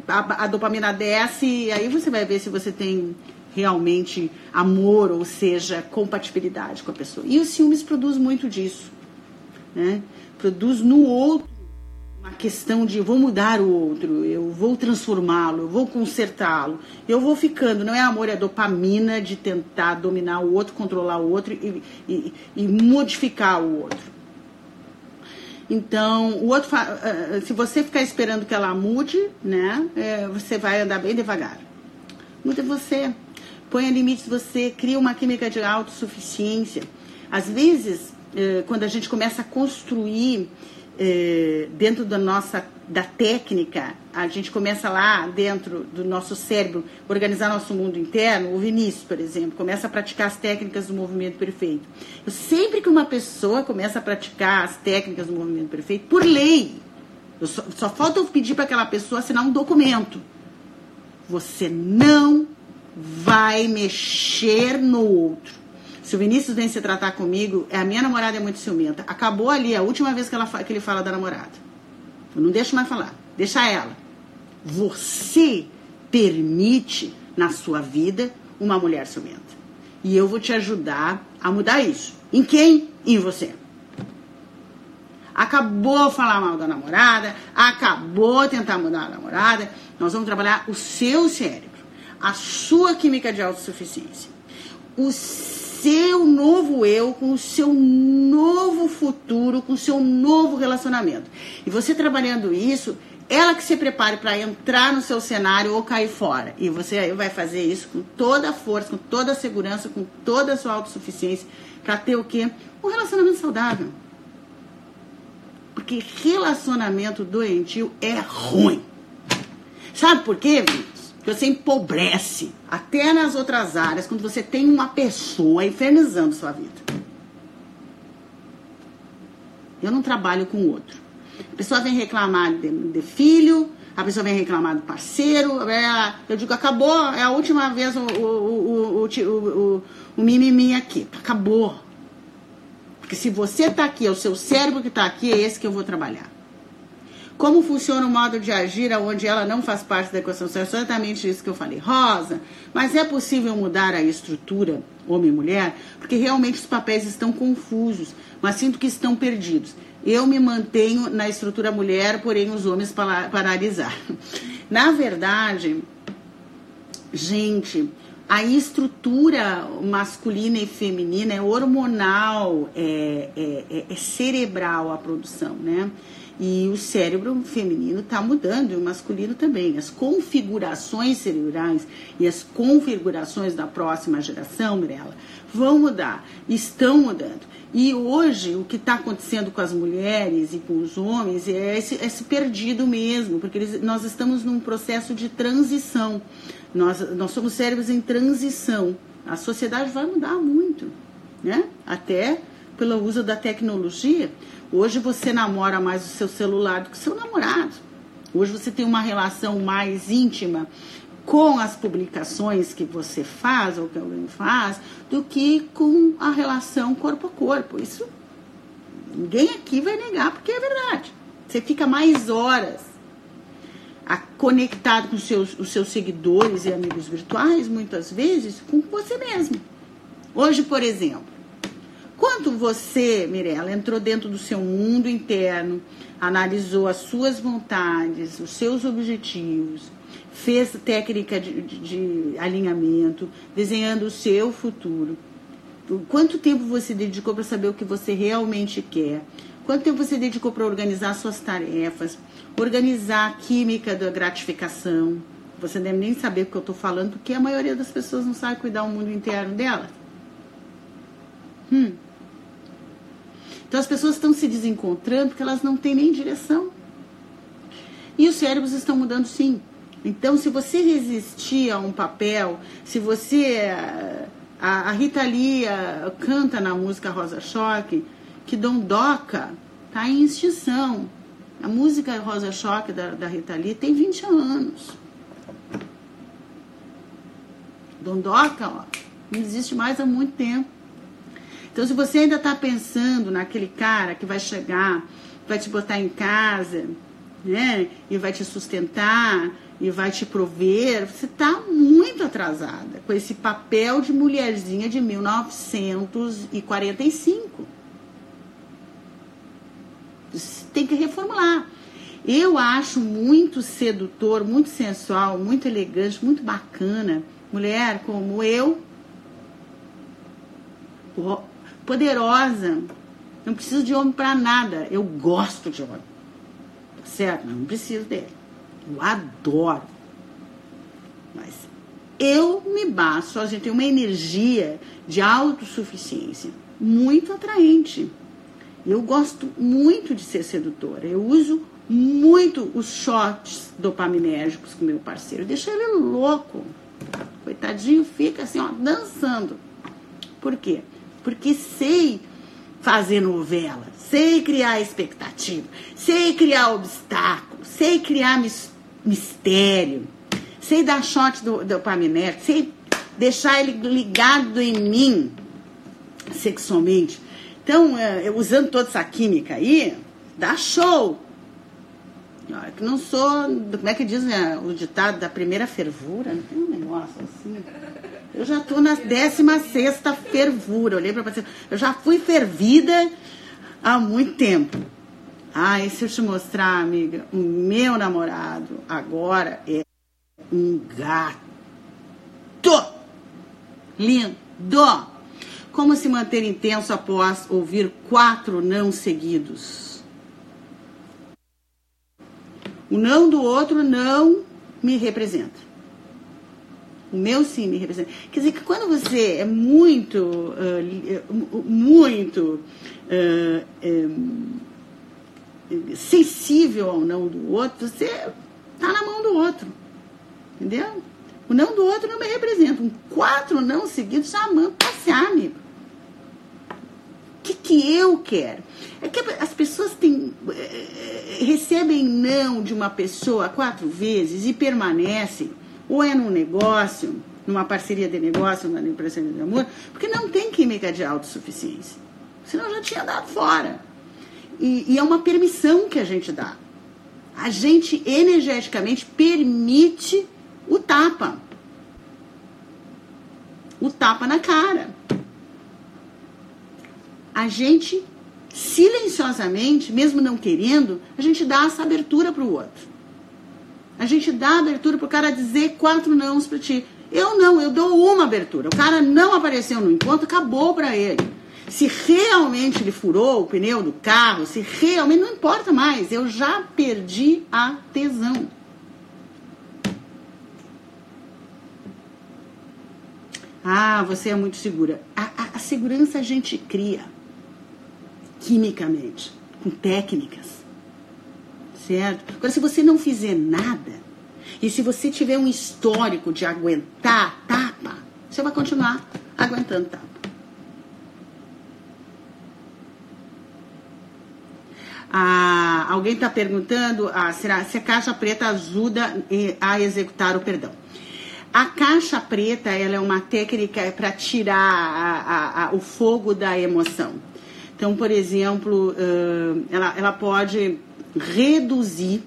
a, a, dopamina desce e aí você vai ver se você tem realmente amor, ou seja, compatibilidade com a pessoa. E o ciúmes produz muito disso. né? Produz no outro uma questão de vou mudar o outro, eu vou transformá-lo, eu vou consertá-lo, eu vou ficando. Não é amor, é dopamina de tentar dominar o outro, controlar o outro e, e, e modificar o outro. Então, o outro, eh, se você ficar esperando que ela mude, né, é, você vai andar bem devagar. Muda você, ponha limites, você cria uma química de autossuficiência. Às vezes, eh, quando a gente começa a construir é, dentro da nossa da técnica, a gente começa lá dentro do nosso cérebro organizar nosso mundo interno. O Vinícius, por exemplo, começa a praticar as técnicas do movimento perfeito. Eu, sempre que uma pessoa começa a praticar as técnicas do movimento perfeito, por lei, só, só falta eu pedir para aquela pessoa assinar um documento. Você não vai mexer no outro. Se o Vinícius vem se tratar comigo, a minha namorada é muito ciumenta. Acabou ali a última vez que, ela, que ele fala da namorada. Eu não deixo mais falar. Deixa ela. Você permite na sua vida uma mulher ciumenta. E eu vou te ajudar a mudar isso. Em quem? Em você. Acabou falar mal da namorada, acabou tentar mudar a namorada. Nós vamos trabalhar o seu cérebro, a sua química de autossuficiência, o seu novo eu, com o seu novo futuro, com o seu novo relacionamento. E você trabalhando isso, ela que se prepare para entrar no seu cenário ou cair fora. E você vai fazer isso com toda a força, com toda a segurança, com toda a sua autossuficiência, para ter o quê? Um relacionamento saudável. Porque relacionamento doentio é ruim. Sabe por quê, Vitor? Você empobrece até nas outras áreas quando você tem uma pessoa infernizando sua vida. Eu não trabalho com outro. A pessoa vem reclamar de, de filho, a pessoa vem reclamar do parceiro. É, eu digo, acabou, é a última vez o, o, o, o, o, o mimimi aqui. Acabou. Porque se você está aqui, é o seu cérebro que está aqui, é esse que eu vou trabalhar. Como funciona o modo de agir onde ela não faz parte da equação? É exatamente isso que eu falei. Rosa, mas é possível mudar a estrutura homem e mulher? Porque realmente os papéis estão confusos, mas sinto que estão perdidos. Eu me mantenho na estrutura mulher, porém os homens paralisar. (laughs) Na verdade, gente, a estrutura masculina e feminina é hormonal, é, é, é, é cerebral a produção, né? E o cérebro feminino está mudando e o masculino também. As configurações cerebrais e as configurações da próxima geração, Mirella, vão mudar, estão mudando. E hoje o que está acontecendo com as mulheres e com os homens é esse, esse perdido mesmo, porque eles, nós estamos num processo de transição. Nós, nós somos cérebros em transição. A sociedade vai mudar muito, né? Até pelo uso da tecnologia. Hoje você namora mais o seu celular do que o seu namorado. Hoje você tem uma relação mais íntima com as publicações que você faz ou que alguém faz do que com a relação corpo a corpo. Isso ninguém aqui vai negar, porque é verdade. Você fica mais horas conectado com seus, os seus seguidores e amigos virtuais, muitas vezes, com você mesmo. Hoje, por exemplo, Quanto você, Mirella, entrou dentro do seu mundo interno, analisou as suas vontades, os seus objetivos, fez técnica de, de, de alinhamento, desenhando o seu futuro. Quanto tempo você dedicou para saber o que você realmente quer? Quanto tempo você dedicou para organizar suas tarefas, organizar a química da gratificação? Você deve nem saber o que eu estou falando, porque a maioria das pessoas não sabe cuidar do mundo interno dela. Hum. Então as pessoas estão se desencontrando porque elas não têm nem direção. E os cérebros estão mudando sim. Então, se você resistir a um papel, se você. A, a Rita Lee canta na música Rosa Choque que Dondoca está em extinção. A música Rosa Choque da, da Rita Lee tem 20 anos. Dondoca, ó, não existe mais há muito tempo. Então, se você ainda está pensando naquele cara que vai chegar, vai te botar em casa, né? E vai te sustentar e vai te prover, você está muito atrasada com esse papel de mulherzinha de 1945. tem que reformular. Eu acho muito sedutor, muito sensual, muito elegante, muito bacana, mulher como eu, poderosa. Não preciso de homem para nada. Eu gosto de homem. Certo? Não preciso dele. Eu adoro. Mas eu me basto, a gente tem uma energia de autossuficiência muito atraente. Eu gosto muito de ser sedutora. Eu uso muito os shots dopaminérgicos com meu parceiro. Deixa ele louco. Coitadinho fica assim, ó, dançando. Por quê? Porque sei fazer novela, sei criar expectativa, sei criar obstáculos, sei criar mistério, sei dar shot do dopaminérgico, sei deixar ele ligado em mim sexualmente. Então, é, usando toda essa química aí, dá show. Que não sou, como é que diz né, o ditado da primeira fervura? Não tem um negócio assim. Eu já estou na 16 fervura. olhei para você. Eu já fui fervida há muito tempo. Ah, se eu te mostrar, amiga, o meu namorado agora é um gato. Lindo. Como se manter intenso após ouvir quatro não seguidos? O não do outro não me representa. O meu sim me representa. Quer dizer que quando você é muito, uh, muito uh, um, sensível ao não do outro, você tá na mão do outro. Entendeu? O não do outro não me representa. Um quatro não seguidos já manda passear, amigo que, que eu quero? É que as pessoas têm, é, recebem não de uma pessoa quatro vezes e permanecem, ou é num negócio, numa parceria de negócio, numa empresa de amor, porque não tem química de autossuficiência. Senão já tinha dado fora. E, e é uma permissão que a gente dá. A gente energeticamente permite o tapa. O tapa na cara a gente silenciosamente, mesmo não querendo, a gente dá essa abertura para o outro. A gente dá abertura para o cara dizer quatro nãos para ti. Eu não, eu dou uma abertura. O cara não apareceu no encontro, acabou para ele. Se realmente ele furou o pneu do carro, se realmente não importa mais, eu já perdi a tesão. Ah, você é muito segura. A, a, a segurança a gente cria quimicamente, com técnicas. Certo? Agora, se você não fizer nada, e se você tiver um histórico de aguentar tapa, você vai continuar aguentando tapa. Ah, alguém está perguntando ah, será, se a caixa preta ajuda a executar o perdão. A caixa preta ela é uma técnica para tirar a, a, a, o fogo da emoção. Então, por exemplo, ela, ela pode reduzir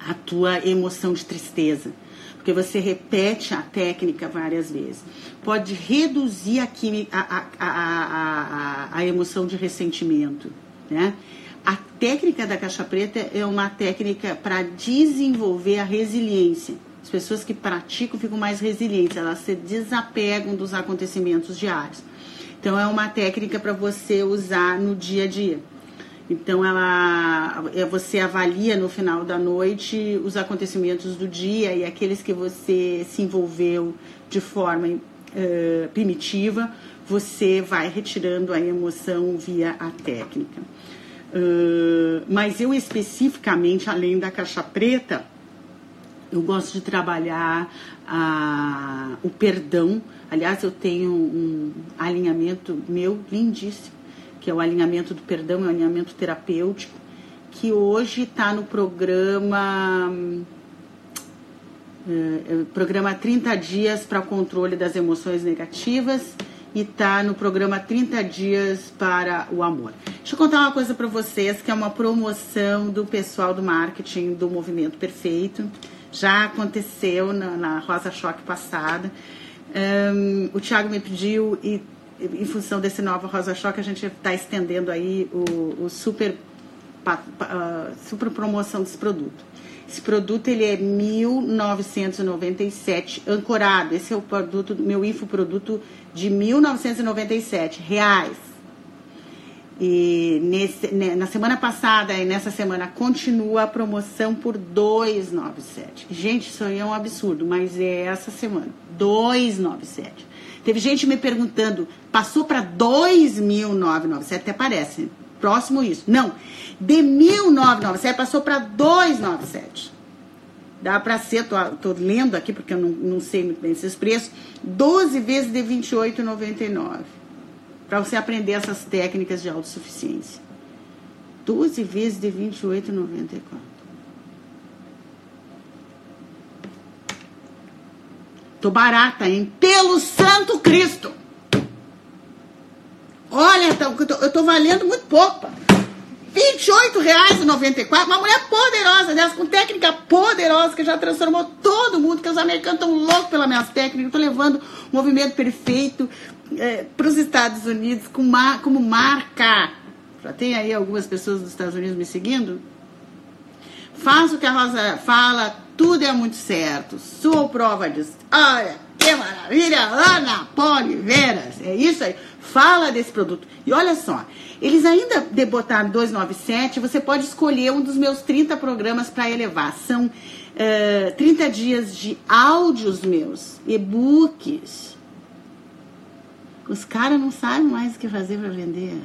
a tua emoção de tristeza, porque você repete a técnica várias vezes. Pode reduzir a, a, a, a, emoção de ressentimento, né? A técnica da caixa preta é uma técnica para desenvolver a resiliência. As pessoas que praticam ficam mais resilientes, elas se desapegam dos acontecimentos diários. Então é uma técnica para você usar no dia a dia. Então ela é, você avalia no final da noite os acontecimentos do dia e aqueles que você se envolveu de forma uh, primitiva, você vai retirando a emoção via a técnica. Uh, mas eu especificamente, além da caixa preta, eu gosto de trabalhar a, o perdão. Aliás, eu tenho um alinhamento meu lindíssimo, que é o alinhamento do perdão, é o alinhamento terapêutico, que hoje está no programa. É, programa 30 dias para o controle das emoções negativas e está no programa 30 dias para o amor. Deixa eu contar uma coisa para vocês que é uma promoção do pessoal do marketing do Movimento Perfeito já aconteceu na, na Rosa Choque passada. Um, o Thiago me pediu e em função desse novo Rosa Choque a gente está estendendo aí o, o super uh, super promoção desse produto. Esse produto ele é 1997 ancorado. Esse é o produto meu infoproduto de 1997 reais. E nesse, na semana passada e nessa semana continua a promoção por 297. Gente, isso aí é um absurdo, mas é essa semana. 297. Teve gente me perguntando, passou para 2.997, até parece. Próximo isso. Não. De 1.997 passou para 297. Dá para ser, tô, tô, lendo aqui porque eu não, não sei muito bem esses preços. 12 vezes de 28,99 para você aprender essas técnicas de autossuficiência. 12 vezes de 28,94. Tô barata, hein? Pelo Santo Cristo! Olha, tá, eu tô, valendo muito pouco. R$28,94. Uma mulher poderosa dessa, com técnica poderosa, que já transformou todo mundo, que os americanos estão loucos pelas minhas técnicas. Eu tô levando o movimento perfeito, é, para os Estados Unidos com mar, como marca. Já tem aí algumas pessoas dos Estados Unidos me seguindo? Faço o que a Rosa fala, tudo é muito certo. Sou prova disso. Olha, que maravilha! Ana Poliveras, é isso aí. Fala desse produto. E olha só, eles ainda debotaram 297, você pode escolher um dos meus 30 programas para elevar. São uh, é, 30 dias de áudios meus, e-books, os caras não sabem mais o que fazer para vender.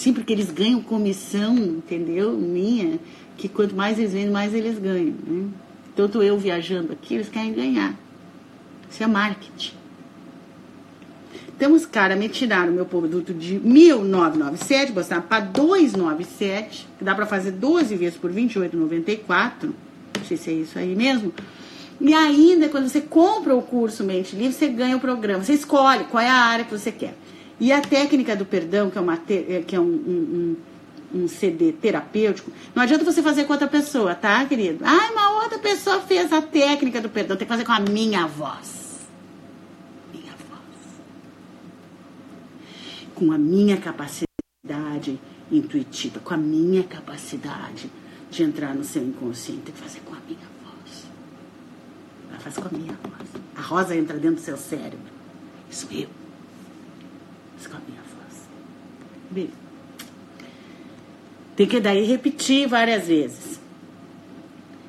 Sim, porque eles ganham comissão, entendeu? Minha, que quanto mais eles vendem, mais eles ganham. Né? Tanto eu viajando aqui, eles querem ganhar. Isso é marketing. Então os caras me tiraram meu produto de 1.997, botaram para 297, que dá para fazer 12 vezes por 28,94. Não sei se é isso aí mesmo. E ainda, quando você compra o curso Mente Livre, você ganha o programa. Você escolhe qual é a área que você quer. E a técnica do perdão, que é, uma te, é, que é um, um, um, um, CD terapêutico, não adianta você fazer com outra pessoa, tá, querido? Ah, uma outra pessoa fez a técnica do perdão. Tem que fazer com a minha voz. Minha voz. Com a minha capacidade intuitiva, com a minha capacidade de entrar no seu inconsciente. Tem que fazer com a minha faz com a minha voz. A rosa entra dentro do seu cérebro. Isso eu. A. Tem que daí repetir várias vezes.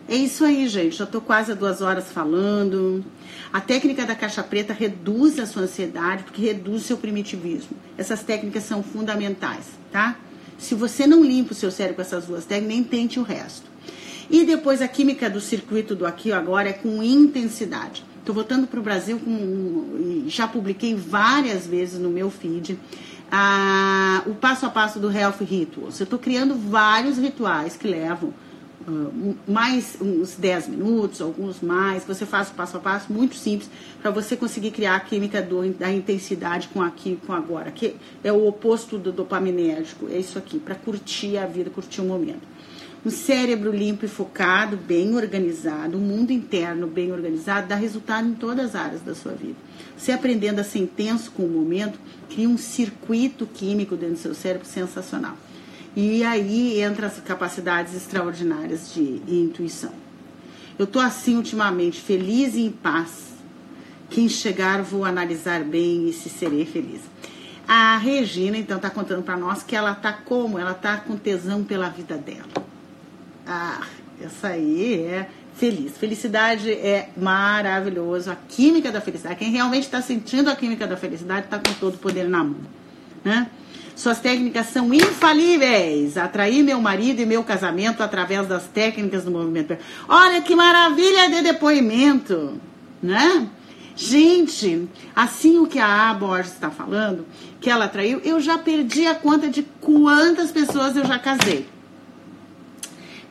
É isso aí, gente. Já tô quase duas horas falando. A técnica da caixa preta reduz a sua ansiedade, porque reduz seu primitivismo. Essas técnicas são fundamentais, tá? Se você não limpa o seu cérebro com essas duas técnicas, nem tente o resto. E depois a química do circuito do aqui agora é com intensidade. Estou voltando para o Brasil com. Já publiquei várias vezes no meu feed a, o passo a passo do Health Rituals. Eu estou criando vários rituais que levam uh, mais uns 10 minutos, alguns mais, você faz o passo a passo muito simples para você conseguir criar a química do, da intensidade com aqui com agora, que é o oposto do dopaminérgico. É isso aqui, para curtir a vida, curtir o momento um cérebro limpo e focado, bem organizado, um mundo interno bem organizado, dá resultado em todas as áreas da sua vida. Você aprendendo a ser intenso com o momento, cria um circuito químico dentro do seu cérebro sensacional. E aí entra as capacidades extraordinárias de intuição. Eu estou assim ultimamente, feliz e em paz. Quem chegar, vou analisar bem e se serei feliz. A Regina, então, está contando para nós que ela está como? Ela está com tesão pela vida dela. Ah, essa aí é feliz. Felicidade é maravilhoso. A química da felicidade. Quem realmente está sentindo a química da felicidade está com todo o poder na mão. Né? Suas técnicas são infalíveis. Atrair meu marido e meu casamento através das técnicas do movimento. Olha que maravilha de depoimento, né? Gente, assim o que a A. Borges está falando, que ela atraiu, eu já perdi a conta de quantas pessoas eu já casei.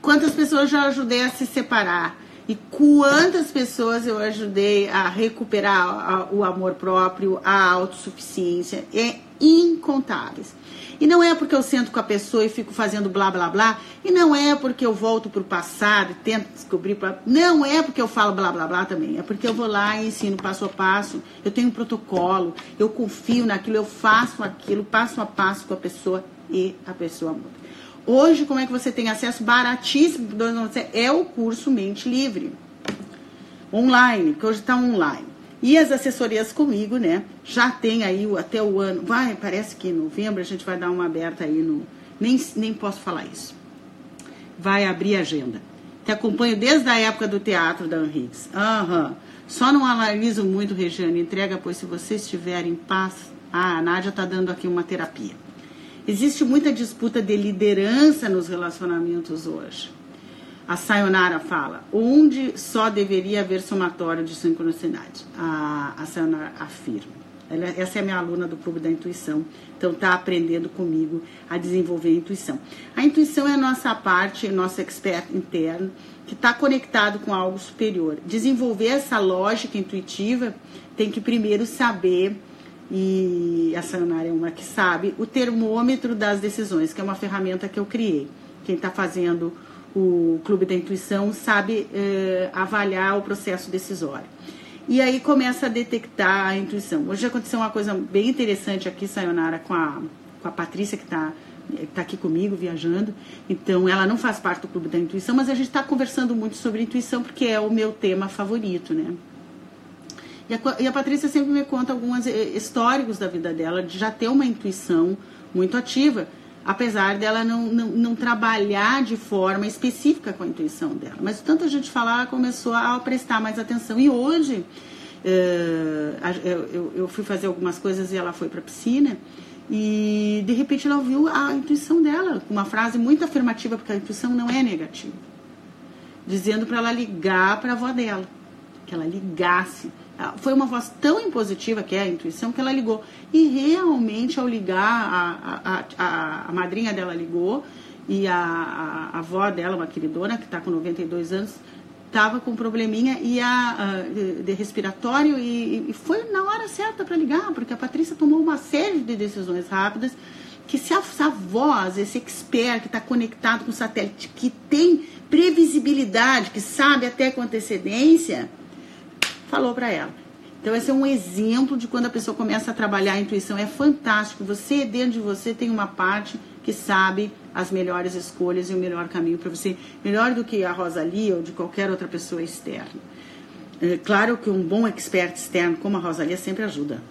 Quantas pessoas já ajudei a se separar? E quantas pessoas eu ajudei a recuperar o amor próprio, a autossuficiência? É incontáveis. E não é porque eu sento com a pessoa e fico fazendo blá blá blá, e não é porque eu volto para o passado e tento descobrir, pra... não é porque eu falo blá blá blá também, é porque eu vou lá e ensino passo a passo, eu tenho um protocolo, eu confio naquilo, eu faço aquilo passo a passo com a pessoa e a pessoa muda. Hoje, como é que você tem acesso baratíssimo? É o curso Mente Livre. Online, que hoje está online. E as assessorias comigo, né? Já tem aí até o ano. Vai, parece que em novembro a gente vai dar uma aberta aí no. Nem, nem posso falar isso. Vai abrir agenda. Te acompanho desde a época do teatro da Henriques. Aham. Uhum. Só não analiso muito, Regiane. Entrega, pois se você estiver em paz. Ah, a Nádia está dando aqui uma terapia. Existe muita disputa de liderança nos relacionamentos hoje. A Sayonara fala, onde só deveria haver somatório de sincronicidade. A, a Sayonara afirma. Ela, essa é a minha aluna do Clube da Intuição, então está aprendendo comigo a desenvolver a intuição. A intuição é a nossa parte, nosso expert interno, que está conectado com algo superior. Desenvolver essa lógica intuitiva tem que primeiro saber, e a Sayonara é uma que sabe, o termômetro das decisões, que é uma ferramenta que eu criei. Quem está fazendo o Clube da Intuição sabe eh, avaliar o processo decisório. E aí começa a detectar a intuição. Hoje aconteceu uma coisa bem interessante aqui, Sayonara, com a, com a Patrícia, que está tá aqui comigo viajando. Então, ela não faz parte do Clube da Intuição, mas a gente está conversando muito sobre intuição, porque é o meu tema favorito, né? E a, e a Patrícia sempre me conta alguns eh, históricos da vida dela, de já ter uma intuição muito ativa apesar dela não, não, não, trabalhar de forma específica com a intuição dela. Mas tanto a gente falar, ela começou a prestar mais atenção. E hoje, uh, eu, eu, fui fazer algumas coisas e ela foi para a piscina. E de repente ela ouviu a intuição dela, uma frase muito afirmativa, porque a intuição não é negativa, dizendo para ela ligar para a avó dela, que ela ligasse foi uma voz tão impositiva que é a intuição que ela ligou. E realmente, ao ligar, a, a, a, a madrinha dela ligou e a, a, avó dela, uma queridona que está com 92 anos, estava com um probleminha e a, de, de, respiratório e, e, foi na hora certa para ligar, porque a Patrícia tomou uma série de decisões rápidas que se a, a voz, esse expert que está conectado com o satélite, que tem previsibilidade, que sabe até com antecedência, falou para ela. Então, esse é um exemplo de quando a pessoa começa a trabalhar a intuição. É fantástico. Você, dentro de você, tem uma parte que sabe as melhores escolhas e o melhor caminho para você, melhor do que a Rosalie ou de qualquer outra pessoa externa. É claro que um bom expert externo, como a Rosalie, sempre ajuda.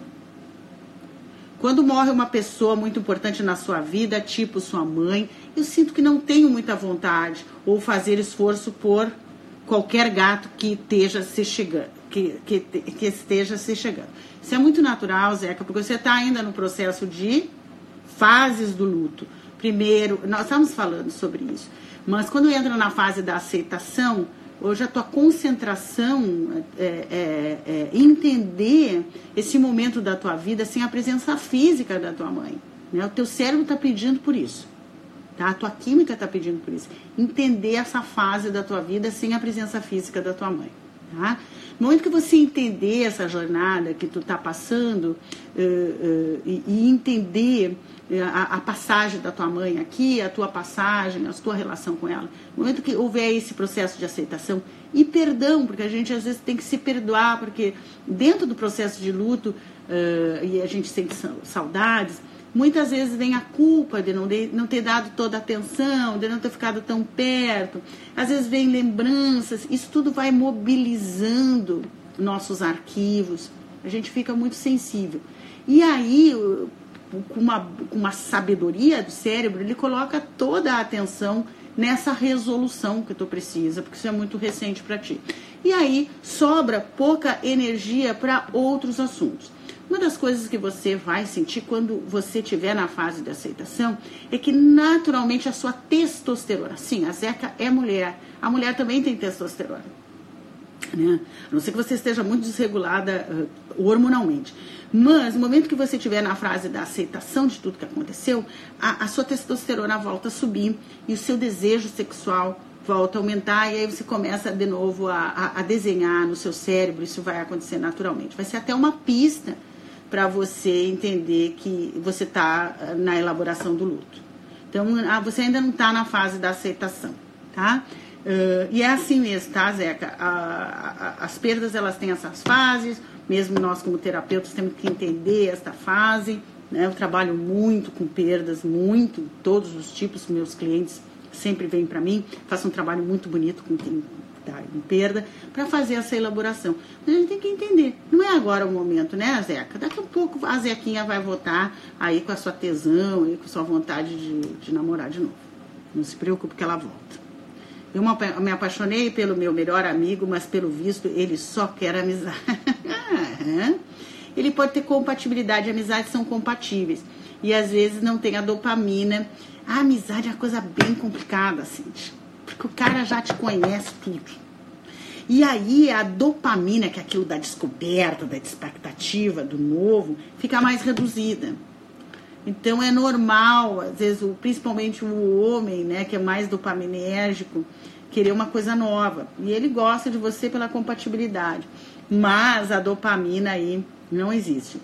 Quando morre uma pessoa muito importante na sua vida, tipo sua mãe, eu sinto que não tenho muita vontade ou fazer esforço por qualquer gato que esteja se chegando que, que, que esteja se chegando. Isso é muito natural, Zeca, porque você está ainda no processo de fases do luto. Primeiro, nós estamos falando sobre isso, mas quando entra na fase da aceitação, hoje a tua concentração é, é, é entender esse momento da tua vida sem a presença física da tua mãe. Né? O teu cérebro está pedindo por isso. Tá? A tua química está pedindo por isso. Entender essa fase da tua vida sem a presença física da tua mãe. Tá? No momento que você entender essa jornada que tu está passando uh, uh, e, e, entender uh, a, a, passagem da tua mãe aqui, a tua passagem, a tua relação com ela, no momento que houver esse processo de aceitação e perdão, porque a gente às vezes tem que se perdoar, porque dentro do processo de luto e a gente sente saudades, Muitas vezes vem a culpa de não, de não ter dado toda a atenção, de não ter ficado tão perto. Às vezes vem lembranças. Isso tudo vai mobilizando nossos arquivos. A gente fica muito sensível. E aí, com uma, com uma sabedoria do cérebro, ele coloca toda a atenção nessa resolução que tu precisa, porque isso é muito recente para ti. E aí sobra pouca energia para outros assuntos. Uma das coisas que você vai sentir quando você estiver na fase de aceitação é que naturalmente a sua testosterona, sim, a Zeca é mulher, a mulher também tem testosterona. Né? A não ser que você esteja muito desregulada uh, hormonalmente. Mas no momento que você estiver na fase da aceitação de tudo que aconteceu, a, a sua testosterona volta a subir e o seu desejo sexual volta a aumentar e aí você começa de novo a, a, a desenhar no seu cérebro, isso vai acontecer naturalmente. Vai ser até uma pista para você entender que você está ah, na elaboração do luto. Então, ah, você ainda não está na fase da aceitação, tá? Uh, e é assim mesmo, tá, Zeca? A, a, as perdas, elas têm essas fases, mesmo nós como terapeutas temos que entender esta fase, né? Eu trabalho muito com perdas, muito, todos os tipos, meus clientes sempre vêm para mim, faço um trabalho muito bonito com quem está em perda, para fazer essa elaboração. Mas a gente tem que entender, não é agora o momento, né, Zeca? Daqui a pouco a Zequinha vai voltar aí com a sua tesão, aí com a sua vontade de, de namorar de novo. Não se preocupe que ela volta. Eu me apaixonei pelo meu melhor amigo, mas pelo visto ele só quer amizade. (laughs) ele pode ter compatibilidade, amizades são compatíveis. E às vezes não tem a dopamina. A amizade é uma coisa bem complicada, Cintia. Porque o cara já te conhece tudo. E aí a dopamina, que é aquilo da descoberta, da expectativa, do novo, fica mais reduzida. Então é normal, às vezes, principalmente o homem, né, que é mais dopaminérgico, querer uma coisa nova. E ele gosta de você pela compatibilidade. Mas a dopamina aí não existe.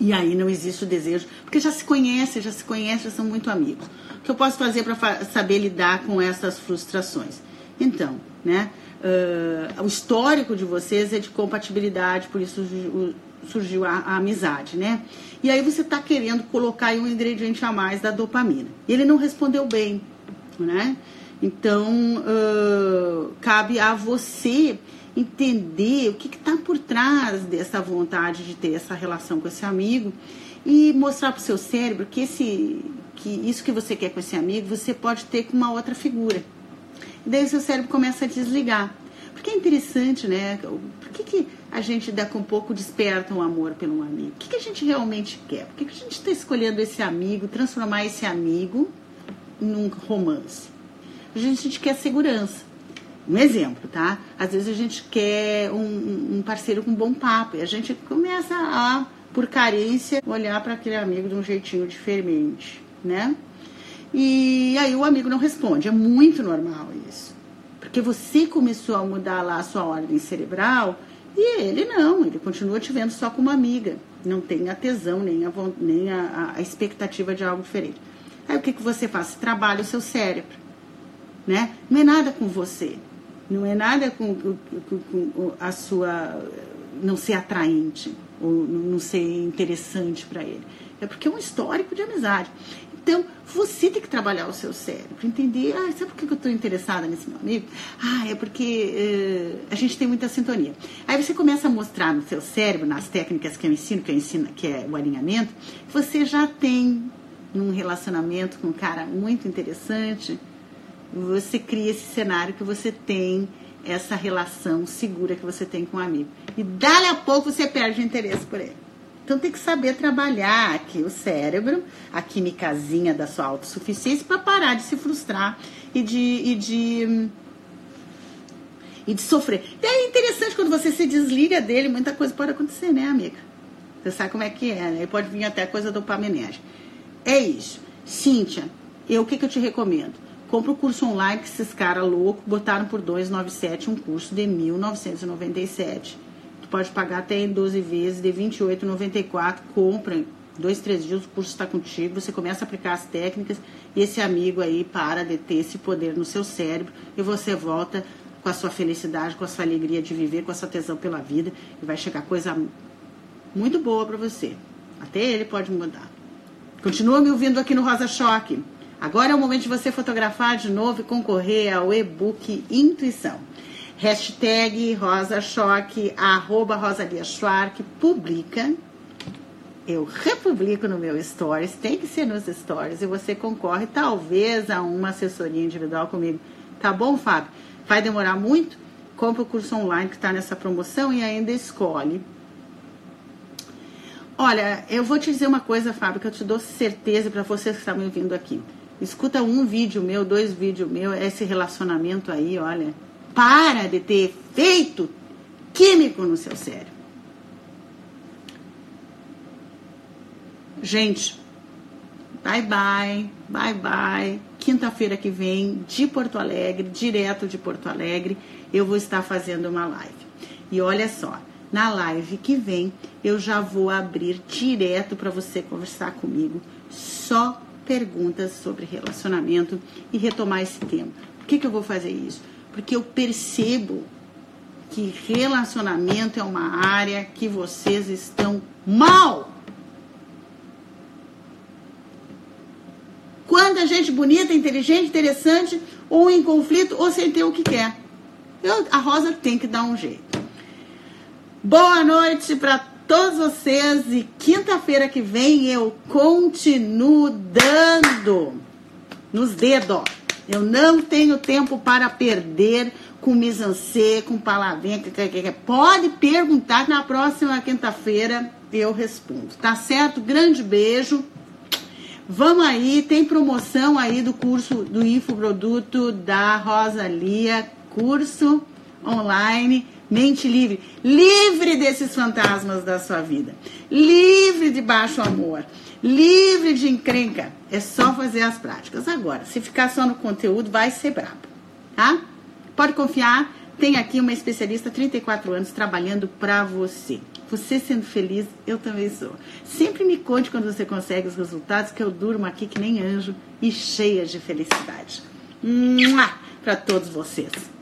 E aí não existe o desejo, porque já se conhece, já se conhece, já são muito amigos. Que eu posso fazer para fa saber lidar com essas frustrações? Então, né? Uh, o histórico de vocês é de compatibilidade, por isso o, surgiu a, a, amizade, né? E aí você está querendo colocar um ingrediente a mais da dopamina. E ele não respondeu bem, né? Então, uh, cabe a você entender o que está por trás dessa vontade de ter essa relação com esse amigo e mostrar para o seu cérebro que, esse, que isso que você quer com esse amigo, você pode ter com uma outra figura. E daí o seu cérebro começa a desligar. Porque é interessante, né? Por que, que a gente daqui um pouco desperta um amor pelo amigo? O que, que a gente realmente quer? Por que, que a gente está escolhendo esse amigo, transformar esse amigo num romance? A gente, a gente quer segurança. Um exemplo, tá? Às vezes a gente quer um, um parceiro com bom papo e a gente começa a, por carência, olhar para aquele amigo de um jeitinho diferente, né? E aí o amigo não responde. É muito normal isso. Porque você começou a mudar lá a sua ordem cerebral e ele não, ele continua te vendo só como amiga. Não tem a tesão, nem a, nem a, a expectativa de algo diferente. Aí o que, que você faz? Trabalha o seu cérebro. Né? Não é nada com você. Não é nada com, com, com a sua. não ser atraente ou não ser interessante para ele. É porque é um histórico de amizade. Então, você tem que trabalhar o seu cérebro, entender, ah, sabe por que eu estou interessada nesse meu amigo? Ah, é porque uh, a gente tem muita sintonia. Aí você começa a mostrar no seu cérebro, nas técnicas que eu ensino, que eu ensino, que é o alinhamento, você já tem um relacionamento com um cara muito interessante, você cria esse cenário que você tem essa relação segura que você tem com o um amigo. E dali a pouco você perde o interesse por ele. Então tem que saber trabalhar aqui o cérebro, a quimicazinha da sua autossuficiência para parar de se frustrar e de, e de e de sofrer. E é interessante quando você se desliga dele, muita coisa pode acontecer, né, amiga? Você sabe como é que é, né? Pode vir até coisa dopaminérgica. É isso. Cíntia, eu, o que, que eu te recomendo? Compra o curso online que esses caras loucos botaram por 297 um curso de 1997 pode pagar até em 12 vezes, de 28,94. Compra dois, três dias, o curso está contigo, você começa a aplicar as técnicas e esse amigo aí para de ter esse poder no seu cérebro e você volta com a sua felicidade, com a sua alegria de viver, com a sua tesão pela vida e vai chegar coisa muito boa para você. Até ele pode mudar. Continua me ouvindo aqui no Rosa Choque. Agora é o momento de você fotografar de novo e concorrer ao e-book Intuição. Hashtag Rosa arroba Rosalia Schwark, publica. Eu republico no meu stories, tem que ser nos stories, e você concorre talvez a uma assessoria individual comigo. Tá bom, Fábio? Vai demorar muito? Compre o curso online que está nessa promoção e ainda escolhe. Olha, eu vou te dizer uma coisa, Fábio, que eu te dou certeza para vocês que estão me ouvindo aqui. Escuta um vídeo meu, dois vídeos meu, esse relacionamento aí, olha para de ter efeito químico no seu cérebro. Gente, bye bye, bye bye. Quinta-feira que vem, de Porto Alegre, direto de Porto Alegre, eu vou estar fazendo uma live. E olha só, na live que vem eu já vou abrir direto para você conversar comigo só perguntas sobre relacionamento e retomar esse tema. Por que, que eu vou fazer isso? Porque eu percebo que relacionamento é uma área que vocês estão mal. Quanta gente bonita, inteligente, interessante, ou em conflito, ou sem ter o que quer. Eu, a Rosa tem que dar um jeito. Boa noite para todos vocês e quinta-feira que vem eu continuo dando nos dedos. Eu não tenho tempo para perder com misancê, com palavrinha. Pode perguntar na próxima quinta-feira eu respondo. Tá certo? Grande beijo. Vamos aí, tem promoção aí do curso do infoproduto da Rosalia, curso online Mente livre, livre desses fantasmas da sua vida, livre de baixo amor, livre de encrenca. É só fazer as práticas. Agora, se ficar só no conteúdo, vai ser brabo, tá? Pode confiar, tem aqui uma especialista 34 anos trabalhando para você. Você sendo feliz, eu também sou. Sempre me conte quando você consegue os resultados, que eu durmo aqui que nem anjo e cheia de felicidade. Para todos vocês.